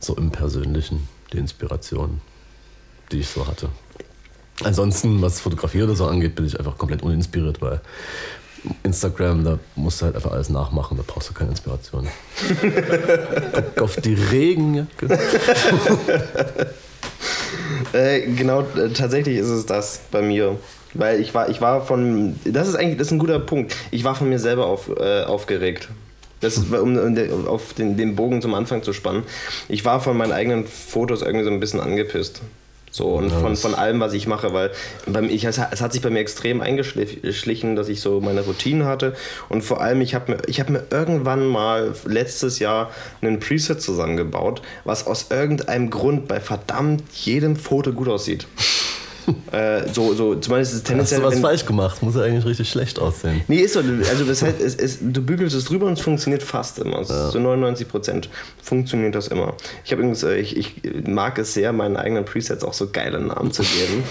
so im Persönlichen die Inspiration, die ich so hatte. Ansonsten, was Fotografie oder so angeht, bin ich einfach komplett uninspiriert, weil Instagram, da musst du halt einfach alles nachmachen, da brauchst du keine Inspiration. Guck auf die Regenjacke. Äh, genau, äh, tatsächlich ist es das bei mir. Weil ich war, ich war von, das ist eigentlich, das ist ein guter Punkt. Ich war von mir selber auf, äh, aufgeregt. Das um, um auf den, den Bogen zum Anfang zu spannen. Ich war von meinen eigenen Fotos irgendwie so ein bisschen angepisst. So, und Ja, von, von allem, was ich mache, weil beim, ich, es, hat, es hat sich bei mir extrem eingeschlichen, dass ich so meine Routinen hatte. Und vor allem, ich habe mir, ich hab mir irgendwann mal letztes Jahr einen Preset zusammengebaut, was aus irgendeinem Grund bei verdammt jedem Foto gut aussieht. Äh, so, so, zumindest ist es Hast tendenziell. du was wenn- falsch gemacht? Muss ja eigentlich richtig schlecht aussehen. Nee, ist so. Also das heißt, es, es, du bügelst es drüber und es funktioniert fast immer. Ist So 99 Prozent funktioniert das immer. Ich habe übrigens, äh, ich, ich mag es sehr, meinen eigenen Presets auch so geile Namen zu geben.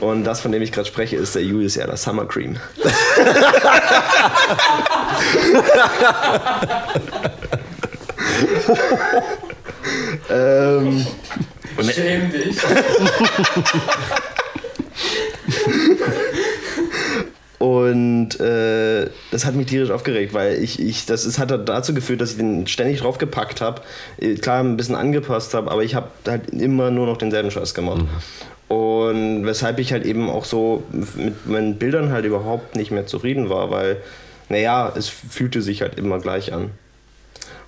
Und das, von dem ich gerade spreche, ist der Julius Erler Summer Cream. ähm, Schäm dich. Und äh, das hat mich tierisch aufgeregt, weil ich, ich das ist, hat dazu geführt, dass ich den ständig draufgepackt habe. Klar, ein bisschen angepasst habe, aber ich habe halt immer nur noch denselben Scheiß gemacht. Und weshalb ich halt eben auch so mit meinen Bildern halt überhaupt nicht mehr zufrieden war, weil, naja, es fühlte sich halt immer gleich an.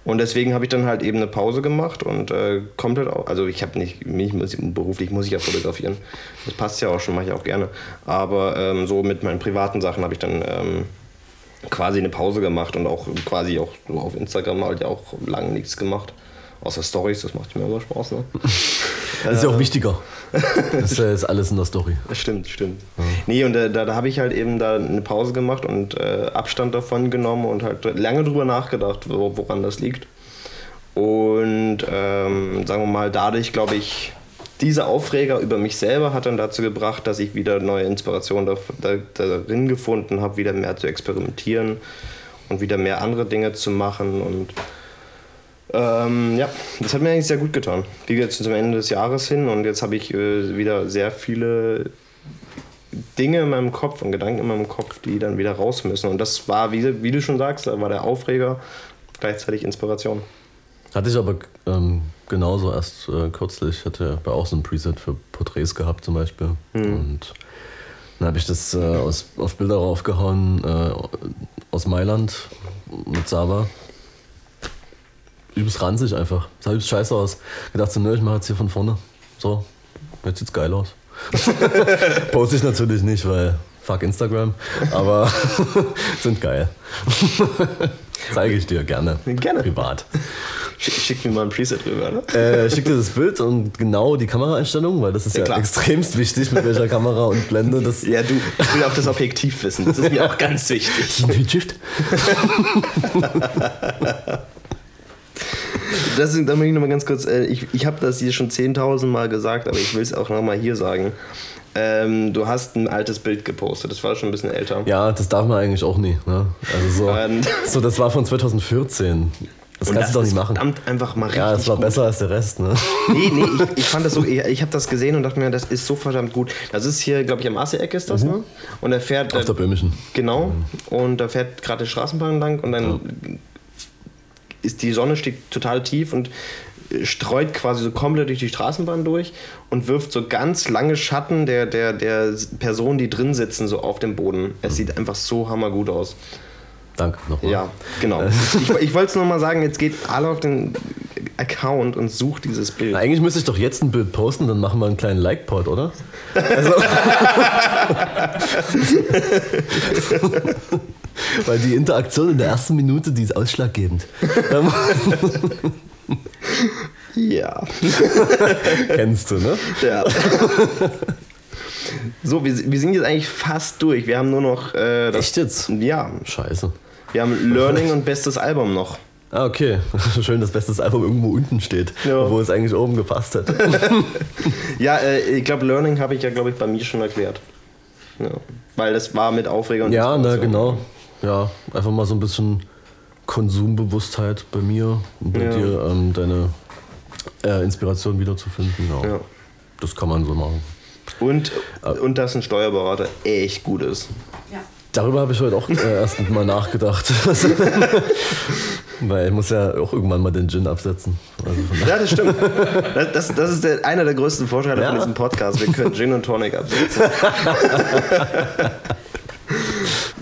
Und deswegen habe ich dann halt eben eine Pause gemacht und äh, komplett, au- also ich habe nicht, mich muss, beruflich muss ich ja fotografieren. Das passt ja auch schon, mache ich auch gerne. Aber ähm, so mit meinen privaten Sachen habe ich dann ähm, quasi eine Pause gemacht und auch quasi auch so auf Instagram halt ja auch lange nichts gemacht. Außer Stories, das macht mir immer Spaß, ne? Das ist ja auch wichtiger. Das ist ja alles in der Story. Stimmt, stimmt. Nee, und äh, da, da habe ich halt eben da eine Pause gemacht und äh, Abstand davon genommen und halt lange drüber nachgedacht, wo, woran das liegt. Und ähm, sagen wir mal, dadurch, glaube ich, dieser Aufreger über mich selber hat dann dazu gebracht, dass ich wieder neue Inspiration da, da, darin gefunden habe, wieder mehr zu experimentieren und wieder mehr andere Dinge zu machen. Und ähm, ja, das hat mir eigentlich sehr gut getan. Wie jetzt zum Ende des Jahres hin und jetzt habe ich äh, wieder sehr viele Dinge in meinem Kopf und Gedanken in meinem Kopf, die dann wieder raus müssen. Und das war, wie, wie du schon sagst, war der Aufreger gleichzeitig Inspiration. Hatte ich aber ähm, genauso erst äh, kürzlich. Ich hatte ja auch so ein Preset für Porträts gehabt zum Beispiel. Und dann habe ich das äh, aus, auf Bilder raufgehauen äh, aus Mailand mit Sava. Übelst ranzig einfach. Sah übelst scheiße aus. Gedacht so, nö, ich mache jetzt hier von vorne. So, jetzt sieht's geil aus. Poste ich natürlich nicht, weil fuck Instagram. Aber sind geil. Zeige ich dir gerne. Gerne. Privat. Schick, schick mir mal ein Preset rüber, ne? Äh, schick dir das Bild und genau die Kameraeinstellung, weil das ist Ja, ja, extremst wichtig, mit welcher Kamera und Blende das. Ja, du, ich will auch das Objektiv wissen. Das ist mir auch ganz wichtig. Shift. Das ist, da möchte ich nochmal ganz kurz, äh, ich, ich habe das hier schon 10.000 Mal gesagt, aber ich will es auch nochmal hier sagen. Ähm, du hast ein altes Bild gepostet, das war schon ein bisschen älter. Ja, das darf man eigentlich auch nie. Ne? Also so, Ähm. so, das war von 2014. Das kannst du doch nicht machen. verdammt einfach mal richtig Ja, das war gut. besser als der Rest. Ne? Nee, nee, ich, ich fand das so, ich, ich habe das gesehen und dachte mir, das ist so verdammt gut. Das ist hier, glaube ich, am Asse-Eck ist das, ne? Und er fährt... Mhm. Auf der Böhmischen. Genau. Und da fährt gerade die Straßenbahn lang und dann ist die Sonne steht total tief und streut quasi so komplett durch die Straßenbahn durch und wirft so ganz lange Schatten der, der, der Personen, die drin sitzen, so auf dem Boden. Es sieht einfach so hammergut aus. Danke nochmal. Ja, genau. Ich, ich wollte es nur mal sagen, jetzt geht alle auf den Account und sucht dieses Bild. Na, Eigentlich müsste ich doch jetzt ein Bild posten, dann machen wir einen kleinen Like-Pod, oder? Also Weil die Interaktion in der ersten Minute, die ist ausschlaggebend. Ja. Kennst du, ne? ja. So, wir, wir sind jetzt eigentlich fast durch. Wir haben nur noch äh, das, Echt jetzt? Ja, Scheiße. wir haben Learning und bestes Album noch. Ah, okay. Schön, dass bestes Album irgendwo unten steht, Ja. wo es eigentlich oben gepasst hätte. Ja, äh, ich glaube, Learning habe ich ja, glaube ich, bei mir schon erklärt. Ja. Weil das war mit Aufreger und ja, na genau. Ja, einfach mal so ein bisschen Konsumbewusstheit bei mir und bei Ja. dir ähm, deine äh, Inspiration wiederzufinden. Ja. Ja. Das kann man so machen. Und, Äh. und dass ein Steuerberater echt gut ist. Ja. Darüber habe ich heute auch äh, erst mal nachgedacht. Weil ich muss ja auch irgendwann mal den Gin absetzen. Also von Ja, das stimmt. Das, das, das ist der, einer der größten Vorteile Ja. von diesem Podcast. Wir können Gin und Tonic absetzen.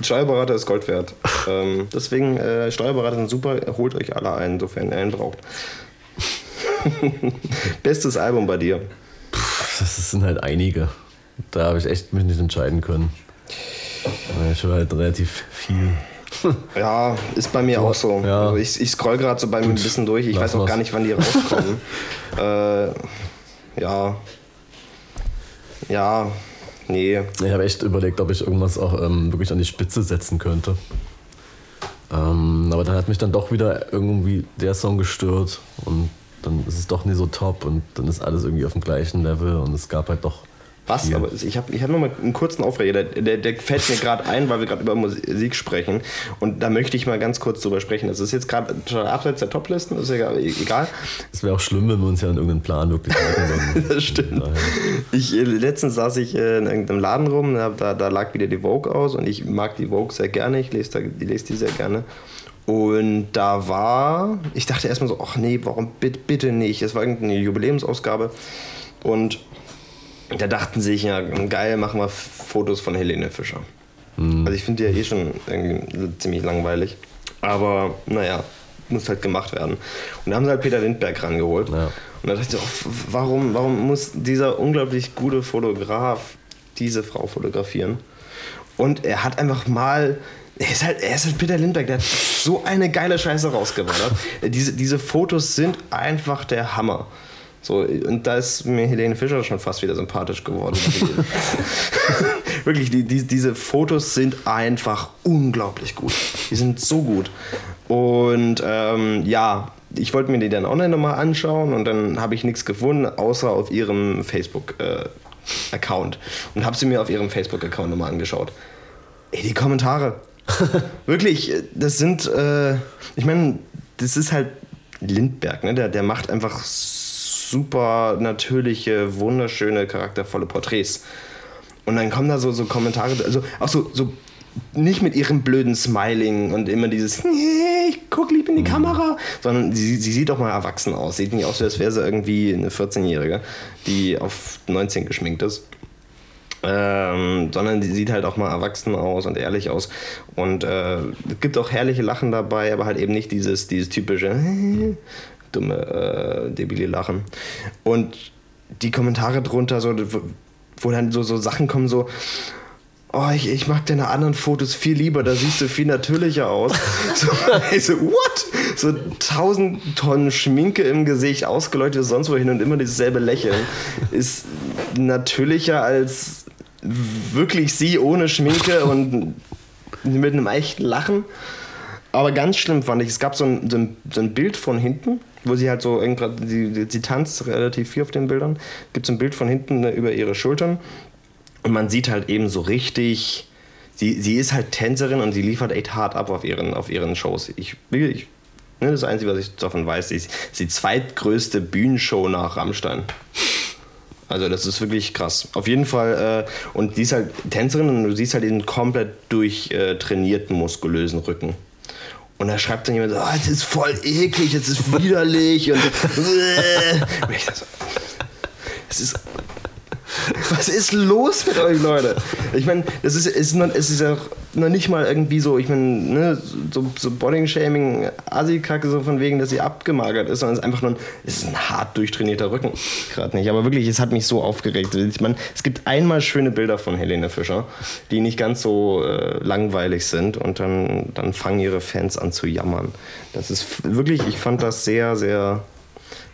Ein Steuerberater ist Gold wert. Ähm, deswegen, äh, Steuerberater sind super. Holt euch alle ein, sofern ihr einen braucht. Bestes Album bei dir. Das sind halt einige. Da habe ich echt mich nicht entscheiden können. Ich höre halt relativ viel. Ja, ist bei mir auch so. Ja. Also ich, ich scroll gerade so bei mir ein bisschen durch. Ich Lass weiß auch mal's. gar nicht, wann die rauskommen. äh, ja. Ja. Nee. Ich habe echt überlegt, ob ich irgendwas auch ähm, wirklich an die Spitze setzen könnte. Ähm, aber dann hat mich dann doch wieder irgendwie der Song gestört und dann ist es doch nie so top und dann ist alles irgendwie auf dem gleichen Level und es gab halt doch. Was? viel. Aber ich habe ich hab noch mal einen kurzen Aufreger. Der, der, der fällt mir gerade ein, weil wir gerade über Musik sprechen. Und da möchte ich mal ganz kurz drüber sprechen. Das ist jetzt gerade abseits der Toplisten, ist egal. egal. Es wäre auch schlimm, wenn wir uns ja an irgendeinen Plan wirklich halten würden. Das stimmt. Ich, äh, letztens saß ich äh, in irgendeinem Laden rum, da, da, da lag wieder die Vogue aus und ich mag die Vogue sehr gerne, ich lese, da, ich lese die sehr gerne. Und da war, ich dachte erstmal so, ach nee, warum bitte, bitte nicht? Es war irgendeine Jubiläumsausgabe und da dachten sie sich, ja geil, machen wir Fotos von Helene Fischer. Also ich finde die ja eh schon irgendwie ziemlich langweilig. Aber naja, muss halt gemacht werden. Und da haben sie halt Peter Lindbergh rangeholt. Ja. Und da dachte ich oh, warum, warum muss dieser unglaublich gute Fotograf diese Frau fotografieren? Und er hat einfach mal. Er ist, halt, er ist halt Peter Lindbergh, der hat so eine geile Scheiße rausgeballert. diese, diese Fotos sind einfach der Hammer. So, und da ist mir Helene Fischer schon fast wieder sympathisch geworden. Wirklich, die, die, diese Fotos sind einfach unglaublich gut. Die sind so gut. Und ähm, ja, ich wollte mir die dann online nochmal anschauen und dann habe ich nichts gefunden, außer auf ihrem Facebook-Account. und habe sie mir auf ihrem Facebook-Account nochmal angeschaut. Ey, die Kommentare. Wirklich, äh, das sind, äh, ich meine, das ist halt Lindberg, ne? Der, der macht einfach super natürliche, wunderschöne, charaktervolle Porträts. Und dann kommen da so, so Kommentare, also auch so, so nicht mit ihrem blöden Smiling und immer dieses, "Nee, ich guck lieb in die Kamera. Sondern sie, sie sieht doch mal erwachsen aus. Sieht nicht aus, als wäre sie irgendwie eine 14-Jährige, die auf 19 geschminkt ist. Ähm, sondern sie sieht halt auch mal erwachsen aus und ehrlich aus. Und äh, es gibt auch herrliche Lachen dabei, aber halt eben nicht dieses, dieses typische dumme, äh, debile Lachen. Und die Kommentare drunter, so, wo dann so, so Sachen kommen, so, oh, ich, ich mag deine anderen Fotos viel lieber, da siehst du viel natürlicher aus. so, so, what? So tausend Tonnen Schminke im Gesicht, ausgeleuchtet sonst wohin und immer dasselbe Lächeln, ist natürlicher als wirklich sie ohne Schminke und mit einem echten Lachen. Aber ganz schlimm fand ich, es gab so ein, so ein, so ein Bild von hinten, wo sie halt so, sie, sie tanzt relativ viel auf den Bildern. Gibt es ein Bild von hinten ne, über ihre Schultern und man sieht halt eben so richtig, sie, sie ist halt Tänzerin und sie liefert echt hart ab auf ihren, auf ihren Shows. Ich, ich ne, das Einzige, was ich davon weiß, ist, die zweitgrößte Bühnenshow nach Rammstein. Also das ist wirklich krass. Auf jeden Fall. Äh, und sie ist halt Tänzerin und du siehst halt den komplett durchtrainierten, muskulösen Rücken. Und da schreibt dann jemand so, oh, das ist voll eklig, das ist widerlich. Und, und ich so, es ist was ist los mit euch, Leute? Ich meine, es ist, ist, noch, es ist ja noch nicht mal irgendwie so, ich meine, ne, so, so Body-Shaming, Assi-Kacke, so von wegen, dass sie abgemagert ist, sondern es ist einfach nur ein, es ist ein hart durchtrainierter Rücken. Gerade nicht. Aber wirklich, es hat mich so aufgeregt. Ich meine, es gibt einmal schöne Bilder von Helene Fischer, die nicht ganz so äh, langweilig sind und dann, dann fangen ihre Fans an zu jammern. Das ist wirklich, ich fand das sehr, sehr,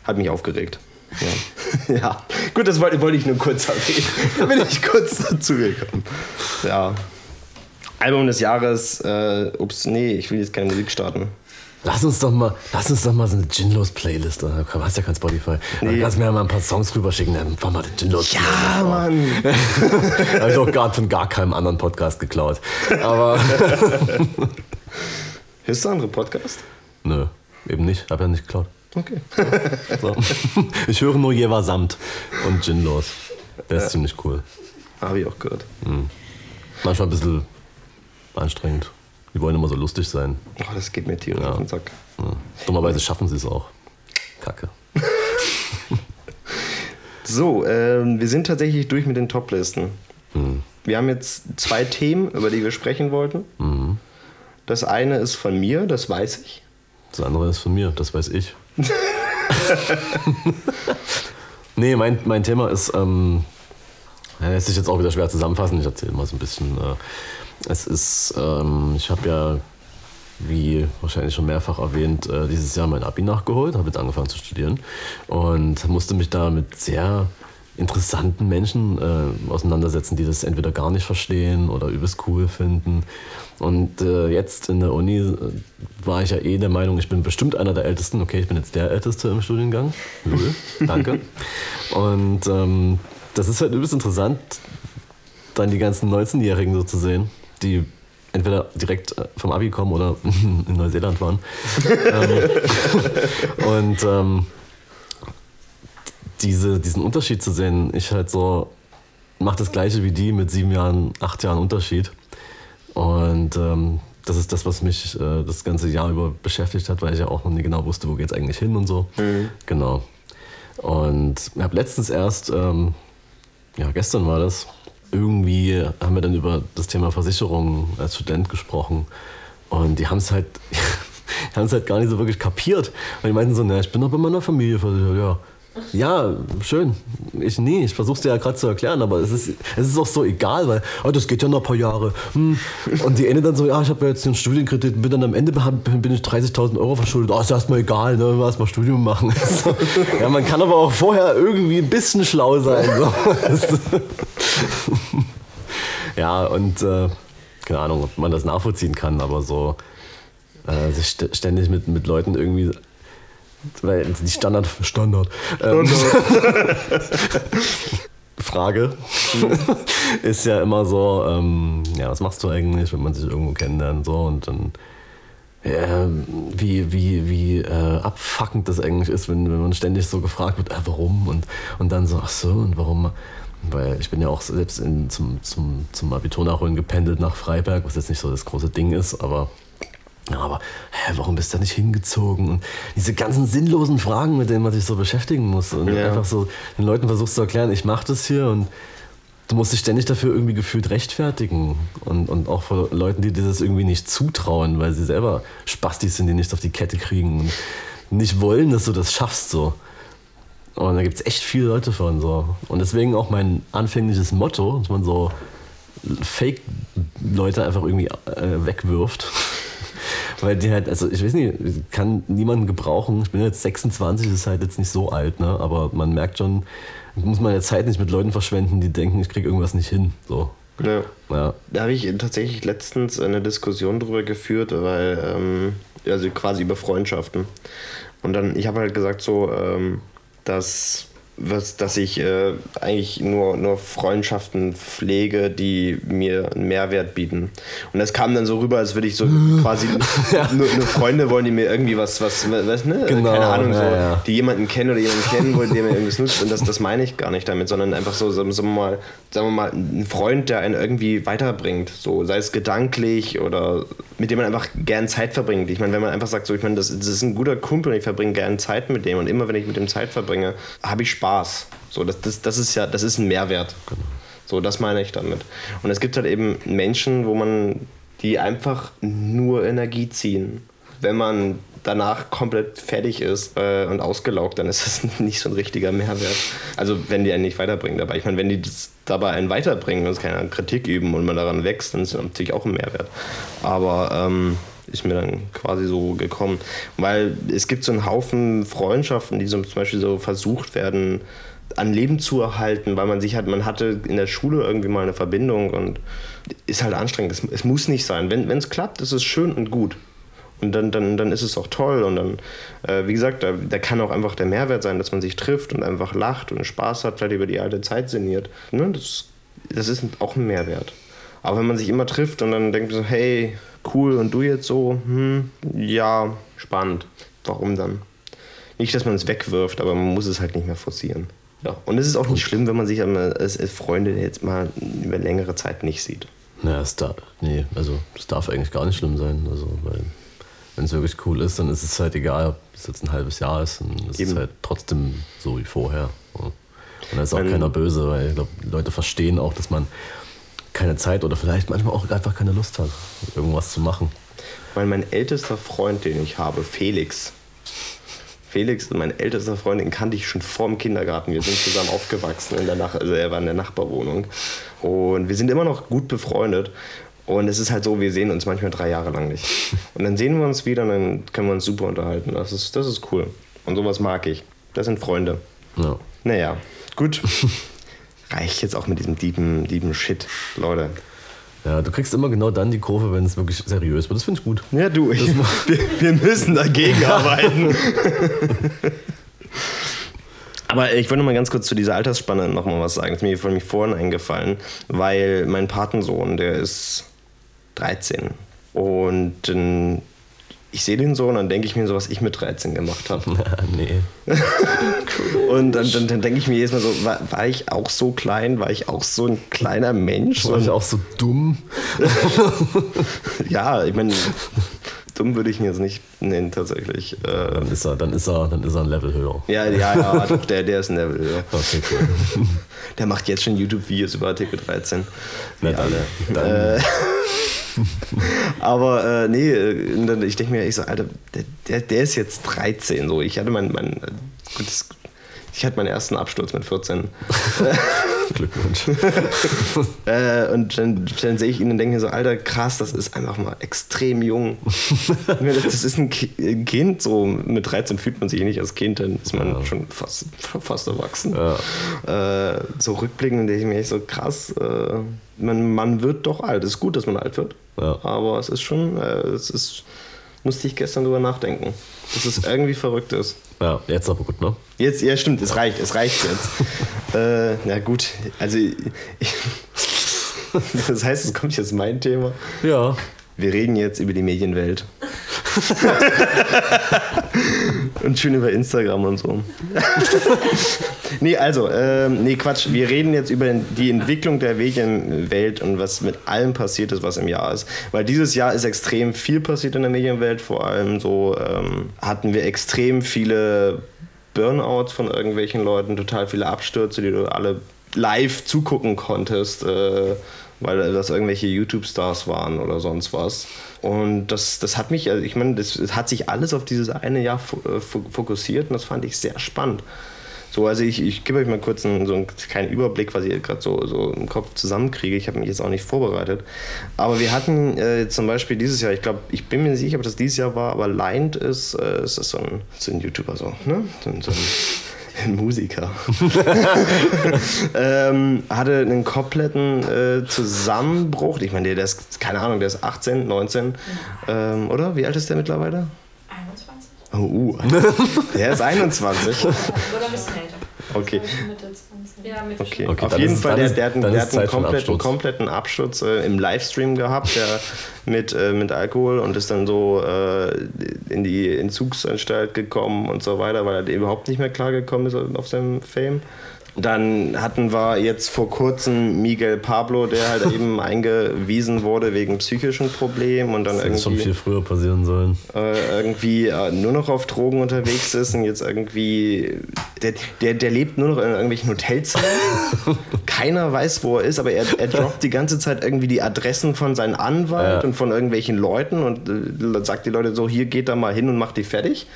hat mich aufgeregt. Ja. ja. gut, das wollte, wollte ich nur kurz erwähnen. Da bin ich kurz dazu gekommen. Ja. Album des Jahres, äh, ups, nee, ich will jetzt keine Musik starten. Lass uns doch mal, lass uns doch mal so eine Ginlos-Playlist. Du hast ja kein Spotify. Nee. Du kannst mir ja mal ein paar Songs rüberschicken, dann fahr mal den Ginlos. Ja, Mann. Habe ich auch gar von gar keinem anderen Podcast geklaut. Aber. Hörst du andere Podcast? Nö, eben nicht. Hab ja nicht geklaut. Okay. So. Ich höre nur Jeva Samt und Ginlos. Der ist ja. ziemlich cool. Habe ich auch gehört. Mhm. Manchmal ein bisschen anstrengend. Die wollen immer so lustig sein. Oh, das geht mir tierisch ja. auf den Sack. Ja. Dummerweise schaffen sie es auch. Kacke. so, ähm, wir sind tatsächlich durch mit den Top-Listen. Mhm. Wir haben jetzt zwei Themen, über die wir sprechen wollten. Mhm. Das eine ist von mir, das weiß ich. Das andere ist von mir, das weiß ich. Nee, mein, mein Thema ist, ähm, lässt sich jetzt auch wieder schwer zusammenfassen. Ich erzähle mal so ein bisschen. Äh, es ist, ähm, ich habe ja, wie wahrscheinlich schon mehrfach erwähnt, äh, dieses Jahr mein Abi nachgeholt, habe jetzt angefangen zu studieren und musste mich da mit sehr interessanten Menschen äh, auseinandersetzen, die das entweder gar nicht verstehen oder übelst cool finden. Und äh, jetzt in der Uni äh, war ich ja eh der Meinung, ich bin bestimmt einer der Ältesten. Okay, ich bin jetzt der Älteste im Studiengang. Null. Danke. Und ähm, das ist halt übelst interessant, dann die ganzen 19-Jährigen so zu sehen, die entweder direkt äh, vom Abi kommen oder in Neuseeland waren. ähm, und ähm, diese, diesen Unterschied zu sehen, ich halt so, mache das gleiche wie die mit sieben Jahren, acht Jahren Unterschied. Und ähm, das ist das, was mich äh, das ganze Jahr über beschäftigt hat, weil ich ja auch noch nie genau wusste, wo geht es eigentlich hin und so. Mhm. Genau. Und ich habe letztens erst, ähm, ja, gestern war das, irgendwie haben wir dann über das Thema Versicherung als Student gesprochen. Und die haben es halt, haben es halt gar nicht so wirklich kapiert. Und die meinten so, na, ich bin doch bei meiner Familie versichert, ja. Ja, schön. Ich nie. Ich versuche es dir ja gerade zu erklären, aber es ist, es ist auch so egal, weil oh, das geht ja noch ein paar Jahre. Hm. Und die Ende dann so, ja, ich habe ja jetzt den Studienkredit, bin dann am Ende bin ich 30.000 Euro verschuldet. Oh, ist erstmal egal, ne? erstmal Studium machen. So. Ja, man kann aber auch vorher irgendwie ein bisschen schlau sein. So. ja, und äh, keine Ahnung, ob man das nachvollziehen kann, aber so äh, sich ständig mit, mit Leuten irgendwie weil die Standard. Standard. Ähm, Frage ist ja immer so, ähm, ja, was machst du eigentlich, wenn man sich irgendwo kennenlernt so und dann äh, wie, wie, wie äh, abfuckend das eigentlich ist, wenn, wenn man ständig so gefragt wird, äh, warum und, und dann so, ach so, und warum, weil ich bin ja auch selbst in, zum, zum, zum Abitur nachholen gependelt nach Freiberg, was jetzt nicht so das große Ding ist, aber aber hä, warum bist du da nicht hingezogen? Und diese ganzen sinnlosen Fragen, mit denen man sich so beschäftigen muss. Und Ja. einfach so den Leuten versuchst zu erklären, ich mache das hier und du musst dich ständig dafür irgendwie gefühlt rechtfertigen. Und, und auch vor Leuten, die dir das irgendwie nicht zutrauen, weil sie selber Spastis sind, die nichts auf die Kette kriegen und nicht wollen, dass du das schaffst so. Und da gibt es echt viele Leute von so. Und deswegen auch mein anfängliches Motto, dass man so Fake-Leute einfach irgendwie äh, wegwirft. Weil die halt, also ich weiß nicht, ich kann niemanden gebrauchen. Ich bin jetzt 26, ist halt jetzt nicht so alt, ne? Aber man merkt schon, muss meine Zeit nicht mit Leuten verschwenden, die denken, ich kriege irgendwas nicht hin. So. Ja. Ja. Da habe ich tatsächlich letztens eine Diskussion drüber geführt, weil, ähm, also quasi über Freundschaften. Und dann, ich habe halt gesagt so, ähm, dass, was, dass ich äh, eigentlich nur, nur Freundschaften pflege, die mir einen Mehrwert bieten. Und das kam dann so rüber, als würde ich so quasi nur, nur Freunde wollen, die mir irgendwie was, was, was ne? Genau, Keine Ahnung, so, ja, ja. die jemanden kennen oder jemanden kennen wollen, der mir irgendwas nutzt. Und das, das meine ich gar nicht damit, sondern einfach so, sagen wir mal, sagen wir mal, ein Freund, der einen irgendwie weiterbringt. So, sei es gedanklich oder mit dem man einfach gern Zeit verbringt. Ich meine, wenn man einfach sagt, so, ich meine, das, das ist ein guter Kumpel und ich verbringe gern Zeit mit dem und immer wenn ich mit dem Zeit verbringe, habe ich Spaß. So, das, das, das ist ja, das ist ein Mehrwert. So, das meine ich damit. Und es gibt halt eben Menschen, wo man die einfach nur Energie ziehen. Wenn man danach komplett fertig ist äh, und ausgelaugt, dann ist das nicht so ein richtiger Mehrwert. Also wenn die einen nicht weiterbringen dabei. Ich meine, wenn die das dabei einen weiterbringen und es keine Kritik üben und man daran wächst, dann ist das natürlich auch ein Mehrwert. Aber ähm, ist mir dann quasi so gekommen. Weil es gibt so einen Haufen Freundschaften, die so zum Beispiel so versucht werden, an Leben zu erhalten, weil man sich hat, man hatte in der Schule irgendwie mal eine Verbindung und ist halt anstrengend. Es, es muss nicht sein. Wenn es klappt, ist es schön und gut. Und dann, dann, dann ist es auch toll. Und dann, äh, wie gesagt, da, da kann auch einfach der Mehrwert sein, dass man sich trifft und einfach lacht und Spaß hat, vielleicht über die alte Zeit sinniert. Ne? Das, das ist auch ein Mehrwert. Aber wenn man sich immer trifft und dann denkt so, hey, cool, und du jetzt so, hm, ja, spannend. Warum dann? Nicht, dass man es wegwirft, aber man muss es halt nicht mehr forcieren. Ja. Und es ist auch nicht schlimm, wenn man sich als, als Freunde jetzt mal über längere Zeit nicht sieht. Naja, es darf, nee, also es darf eigentlich gar nicht schlimm sein. Also, weil wenn es wirklich cool ist, dann ist es halt egal, ob es jetzt ein halbes Jahr ist, dann ist Eben. es halt trotzdem so wie vorher. Und da ist auch Wenn- keiner böse, weil ich glaube, Leute verstehen auch, dass man keine Zeit oder vielleicht manchmal auch einfach keine Lust hat, irgendwas zu machen. Weil mein ältester Freund, den ich habe, Felix. Felix ist mein ältester Freund, den kannte ich schon vor dem Kindergarten. Wir sind zusammen aufgewachsen in der Nach also er war in der Nachbarwohnung. Und wir sind immer noch gut befreundet. Und es ist halt so, wir sehen uns manchmal drei Jahre lang nicht. Und dann sehen wir uns wieder und dann können wir uns super unterhalten. Das ist, das ist cool. Und sowas mag ich. Das sind Freunde. Ja. Naja, gut. Reicht jetzt auch mit diesem dieben, dieben Shit, Leute. ja, du kriegst immer genau dann die Kurve, wenn es wirklich seriös wird. Das finde ich gut. Ja, du, ich, wir, wir müssen dagegen arbeiten. Aber ich wollte mal ganz kurz zu dieser Altersspanne noch mal was sagen. Das ist mir von mir vorhin eingefallen, weil mein Patensohn, der ist 13. Und ich sehe den so und dann denke ich mir so, was ich mit 13 gemacht habe. Ja, nee. Und dann, dann, dann denke ich mir jedes Mal so, war, war ich auch so klein? War ich auch so ein kleiner Mensch? War ich auch so dumm? ja, ich meine, dumm würde ich ihn jetzt nicht nennen, tatsächlich. Äh, Dann ist er, dann ist er, dann ist er ein Level höher. Ja, ja, ja, doch, der, der ist ein Level. Ja. Okay, cool. Der macht jetzt schon YouTube-Videos über Artikel 13. Na, Wie dann, alle. dann, Äh, aber äh, nee, äh, ich denke mir, ich so, Alter, der, der, der ist jetzt 13. So. Ich hatte mein, mein äh, gut, das, ich hatte meinen ersten Absturz mit 14. Glückwunsch. Äh, und dann, dann sehe ich ihn und denke mir so, Alter, krass, das ist einfach mal extrem jung. Das ist ein Ki- ein Kind, so mit 13 fühlt man sich eh nicht als Kind, dann ist man schon fast, fast erwachsen. Äh, so rückblickend denke ich mir echt so, krass, äh, man, man wird doch alt. Es ist gut, dass man alt wird, Ja. aber es ist schon, es ist, musste ich gestern drüber nachdenken, dass es irgendwie verrückt ist. Ja, jetzt aber gut, ne? Jetzt, ja stimmt, es reicht, es reicht jetzt. äh, na gut, also ich, das heißt, es kommt jetzt mein Thema. Ja. Wir reden jetzt über die Medienwelt. Und schön über Instagram und so. nee, also, ähm, nee, Quatsch. Wir reden jetzt über die Entwicklung der Medienwelt und was mit allem passiert ist, was im Jahr ist. Weil dieses Jahr ist extrem viel passiert in der Medienwelt. Vor allem so ähm, hatten wir extrem viele Burnouts von irgendwelchen Leuten, total viele Abstürze, die du alle live zugucken konntest. Äh, weil das irgendwelche YouTube-Stars waren oder sonst was. Und das, das hat mich, also ich meine, das, das hat sich alles auf dieses eine Jahr äh, fokussiert und das fand ich sehr spannend. So, also ich, ich gebe euch mal kurz einen, so einen kleinen Überblick, was ich gerade so, so im Kopf zusammenkriege. Ich habe mich jetzt auch nicht vorbereitet. Aber wir hatten äh, zum Beispiel dieses Jahr, ich glaube, ich bin mir nicht sicher, ob das dieses Jahr war, aber Lined ist, äh, ist das so ein, so ein YouTuber so, ne? So, so ein Musiker, ähm, hatte einen kompletten äh, Zusammenbruch. Ich meine, der, ist, keine Ahnung, der ist 18, 19, ähm, oder? Wie alt ist der mittlerweile? 21. Oh, uh. der ist 21. Oder ein bisschen älter. Okay. Mitte 20. Ja, Mitte Okay, Okay, auf jeden ist- Fall, der, ist- der hat der hat einen kompletten, Absturz. kompletten Absturz äh, im Livestream gehabt, der mit, äh, mit Alkohol und ist dann so äh, in die Entzugsanstalt gekommen und so weiter, weil er überhaupt nicht mehr klargekommen ist auf seinem Fame. Dann hatten wir jetzt vor kurzem Miguel Pablo, der halt eben eingewiesen wurde wegen psychischen Problemen und dann Das hätte schon irgendwie viel früher passieren sollen. äh, irgendwie äh, nur noch auf Drogen unterwegs ist und jetzt irgendwie. Der, der, der lebt nur noch in irgendwelchen Hotelzimmern. Keiner weiß, wo er ist, aber er, er droppt die ganze Zeit irgendwie die Adressen von seinem Anwalt Ja. und von irgendwelchen Leuten und äh, sagt die Leute so: hier geht da mal hin und macht die fertig.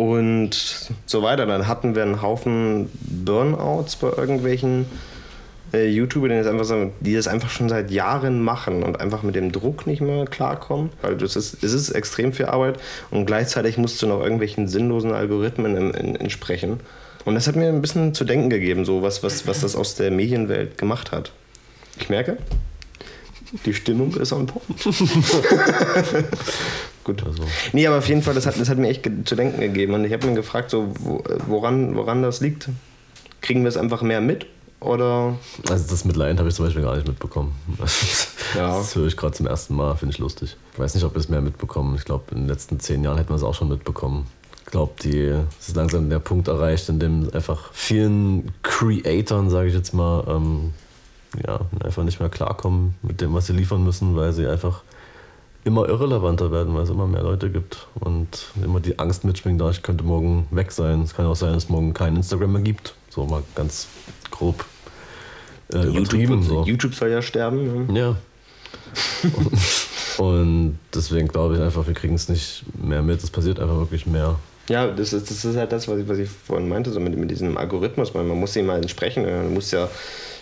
Und so weiter. Dann hatten wir einen Haufen Burnouts bei irgendwelchen äh, YouTuber, die das, einfach so, die das einfach schon seit Jahren machen und einfach mit dem Druck nicht mehr klarkommen. Weil das ist, es ist extrem viel Arbeit und gleichzeitig musst du noch irgendwelchen sinnlosen Algorithmen entsprechen. Und das hat mir ein bisschen zu denken gegeben, so was, was, was das aus der Medienwelt gemacht hat. Ich merke, die Stimmung ist on point. Gut. Also, Nee, aber auf jeden Fall, das hat, das hat mir echt zu denken gegeben. Und ich habe mir gefragt, so, wo, woran, woran das liegt. Kriegen wir es einfach mehr mit? Oder also das mit Lion habe ich zum Beispiel gar nicht mitbekommen. Ja. Das höre ich gerade zum ersten Mal, finde ich lustig. Ich weiß nicht, ob wir es mehr mitbekommen. Ich glaube, in den letzten zehn Jahren hätten wir es auch schon mitbekommen. Ich glaube, es ist langsam der Punkt erreicht, in dem einfach vielen Creatoren, sage ich jetzt mal, ähm, ja, einfach nicht mehr klarkommen mit dem, was sie liefern müssen, weil sie einfach immer irrelevanter werden, weil es immer mehr Leute gibt und immer die Angst mitschwingt, da ich könnte morgen weg sein. Es kann auch sein, dass es morgen kein Instagram mehr gibt. So mal ganz grob äh, übertrieben. YouTube, So. YouTube soll ja sterben. Ne? Ja. Und deswegen glaube ich einfach, wir kriegen es nicht mehr mit. Es passiert einfach wirklich mehr. Ja, das ist, das ist halt das, was ich, was ich vorhin meinte, so mit, mit diesem Algorithmus. Man, man muss ihm mal entsprechen. Man muss ja,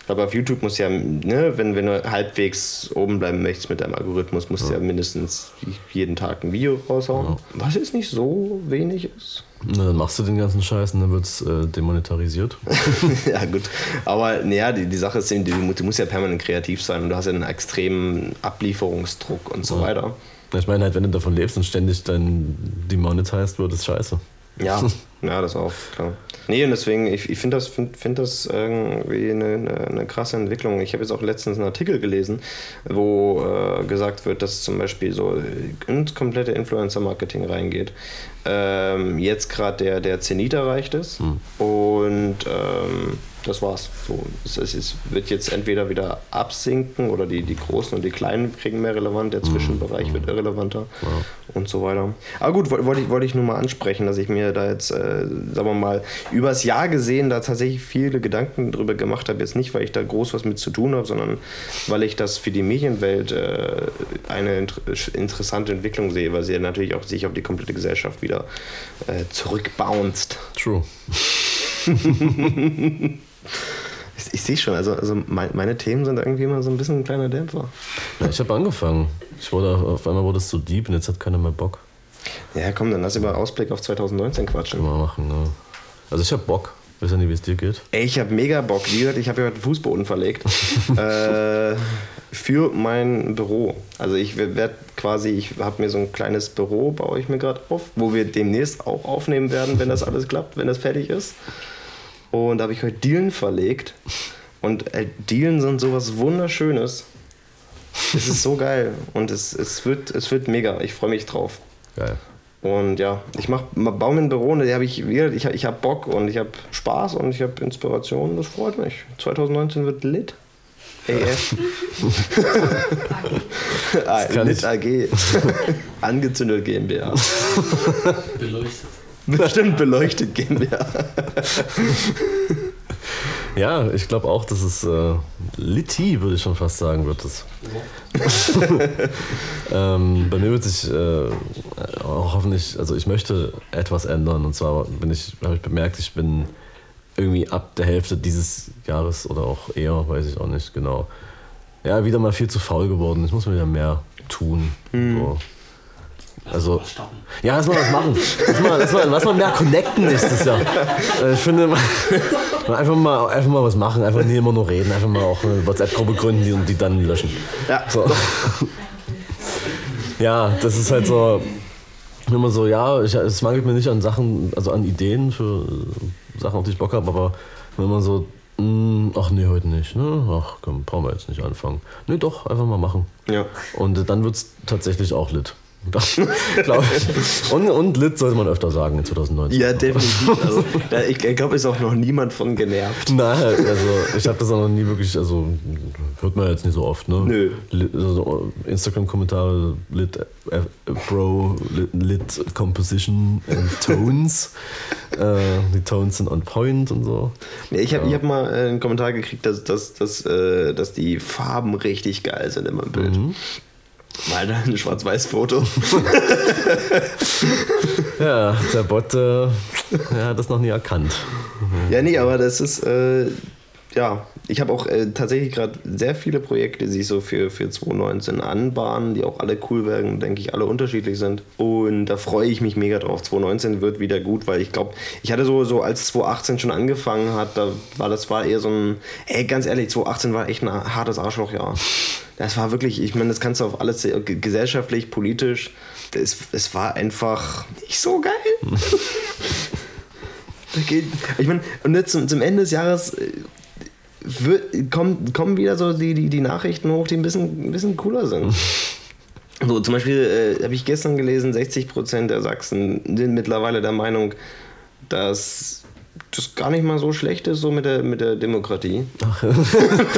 glaube, auf YouTube muss ja, ne, wenn, wenn du halbwegs oben bleiben möchtest mit deinem Algorithmus, musst du ja mindestens jeden Tag ein Video raushauen. Was jetzt nicht so wenig ist. Na, dann machst du den ganzen Scheiß und dann wird es äh, demonetarisiert. ja, gut. Aber naja, die, die Sache ist, eben, du, du musst ja permanent kreativ sein und du hast ja einen extremen Ablieferungsdruck und so weiter. Ich meine halt, wenn du davon lebst und ständig dann demonetized wird, ist scheiße. Ja, ja, das auch, klar. Nee, und deswegen, ich, ich finde das, find, find das irgendwie eine, eine, eine krasse Entwicklung. Ich habe jetzt auch letztens einen Artikel gelesen, wo äh, gesagt wird, dass zum Beispiel so ins komplette Influencer-Marketing reingeht. Ähm, jetzt gerade der, der Zenit erreicht ist und ähm, das war's. So, es, es, wird jetzt entweder wieder absinken oder die, die Großen und die Kleinen kriegen mehr relevant, der Zwischenbereich wird irrelevanter und so weiter. Aber gut, woll- wollte ich, wollte ich nur mal ansprechen, dass ich mir da jetzt, äh, sagen wir mal, übers Jahr gesehen da tatsächlich viele Gedanken drüber gemacht habe. Jetzt nicht, weil ich da groß was mit zu tun habe, sondern weil ich das für die Medienwelt äh, eine inter interessante Entwicklung sehe, weil sie ja natürlich auch sich auf die komplette Gesellschaft wieder äh, zurückbounced. True. Ich, ich sehe schon, also, also mein, meine Themen sind irgendwie immer so ein bisschen ein kleiner Dämpfer. Ja, ich habe angefangen. Ich wurde, auf einmal wurde es so deep und jetzt hat keiner mehr Bock. Ja, komm, dann lass über Ausblick auf 2019 quatschen. Können wir machen. Ja. Also ich habe Bock. Ich weiß ja nicht, wie es dir geht. Ey, ich habe mega Bock. Wie gesagt, ich habe ja heute den Fußboden verlegt. äh, für mein Büro. Also ich werde quasi, ich habe mir so ein kleines Büro, baue ich mir gerade auf, wo wir demnächst auch aufnehmen werden, wenn das alles klappt, wenn das fertig ist. Und da habe ich heute Dielen verlegt. Und äh, Dielen sind sowas Wunderschönes. Es ist so geil. Und es, es, wird, es wird mega. Ich freue mich drauf. Geil. Und ja, ich mach, baue mir ein Büro und hab ich, ich, ich habe Bock und ich habe Spaß und ich habe Inspiration. Das freut mich. 2019 wird lit. AF. ah, lit AG. Angezündet GmbH. Beleuchtet. Bestimmt beleuchtet GmbH. Ja, ich glaube auch, dass es äh, Litti, würde ich schon fast sagen, wird es. ähm, bei mir wird sich äh, auch hoffentlich, also ich möchte etwas ändern und zwar bin ich, habe ich bemerkt, ich bin irgendwie ab der Hälfte dieses Jahres oder auch eher, weiß ich auch nicht genau, ja, wieder mal viel zu faul geworden. Ich muss mal wieder mehr tun. Hm. So. Also, ja, lass mal was machen. Lass mal, lass mal, lass mal mehr connecten nächstes Jahr. Äh, Ich finde, einfach mal, einfach mal was machen, einfach nie immer nur reden, einfach mal auch eine WhatsApp-Gruppe gründen die, und die dann löschen. Ja. So. Ja, das ist halt so, wenn man so, ja, ich, es mangelt mir nicht an Sachen, also an Ideen für Sachen, auf die ich Bock habe, aber wenn man so, mh, ach nee, heute nicht, ne? Ach komm, brauchen wir jetzt nicht anfangen. Nee, doch, einfach mal machen. Ja. Und dann wird es tatsächlich auch lit. Glaube ich. Und, und lit sollte man öfter sagen in 2019. Ja, definitiv. Also, da, ich glaube, ist auch noch niemand von genervt. Nein, also ich habe das auch noch nie wirklich, also hört man jetzt nicht so oft, ne? Nö. Also Instagram-Kommentare, lit, äh, Bro, lit, lit Composition and Tones. äh, die Tones sind on point und so. Ja, ich habe ich hab mal äh, einen Kommentar gekriegt, dass, dass, dass, äh, dass die Farben richtig geil sind in meinem Bild. Mal da ein Schwarz-Weiß-Foto. Ja, der Bot äh, hat das noch nie erkannt. ja, nee, aber das ist, äh, ja, ich habe auch äh, tatsächlich gerade sehr viele Projekte, die sich so für, für 2019 anbahnen, die auch alle cool werden, denke ich, alle unterschiedlich sind. Und da freue ich mich mega drauf. 2019 wird wieder gut, weil ich glaube, ich hatte so, so als 2018 schon angefangen hat, da war das war eher so ein, ey, ganz ehrlich, 2018 war echt ein hartes Arschlochjahr. Das war wirklich, ich meine, das kannst du auf alles, ge- gesellschaftlich, politisch, es, es war einfach nicht so geil. Ich meine, und jetzt zum, zum Ende des Jahres äh, wird, kommen, kommen wieder so die, die, die Nachrichten hoch, die ein bisschen, ein bisschen cooler sind. So, zum Beispiel äh, habe ich gestern gelesen, 60% der Sachsen sind mittlerweile der Meinung, dass das gar nicht mal so schlecht ist, so mit der, mit der Demokratie.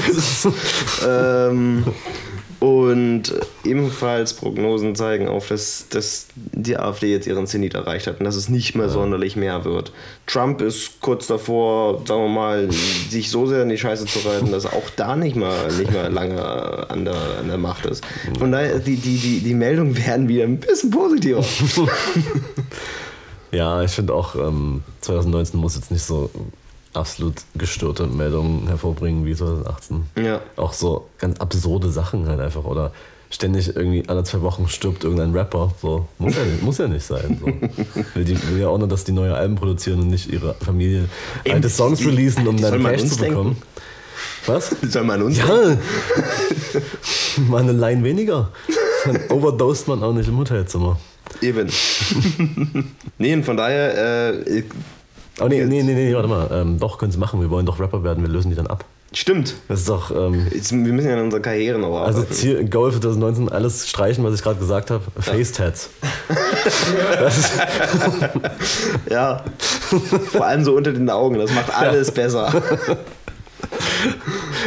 Ist, ähm, und ebenfalls Prognosen zeigen auf, dass, dass die AfD jetzt ihren Zenit erreicht hat und dass es nicht mehr sonderlich mehr wird. Trump ist kurz davor, sagen wir mal, sich so sehr in die Scheiße zu reiten, dass er auch da nicht mal, nicht mehr lange an der, an der Macht ist. Von daher, die, die, die, die Meldungen werden wieder ein bisschen positiver. Ja, ich finde auch, ähm, 2019 muss jetzt nicht so absolut gestörte Meldungen hervorbringen wie 2018. Ja. Auch so ganz absurde Sachen halt einfach. Oder ständig irgendwie alle zwei Wochen stirbt irgendein Rapper. So, muss ja nicht, muss ja nicht sein. So. Will, die, will ja auch nur, dass die neue Alben produzieren und nicht ihre Familie Eben, alte Songs releasen, um dann Cash zu bekommen. Was? Soll man uns Ja! mal eine Line weniger. Dann overdosed man auch nicht im Hotelzimmer. Eben. nee, und von daher, äh, Oh nee, nee, nee, nee, warte mal. Ähm, doch, können sie machen. Wir wollen doch Rapper werden, wir lösen die dann ab. stimmt. Das ist doch, ähm, Jetzt, wir müssen ja in unserer Karriere noch also arbeiten. Ziel, Goal für 2019, alles streichen, was ich gerade gesagt habe. Face-Tats. Das ist, Ja. Vor allem so unter den Augen, das macht alles besser.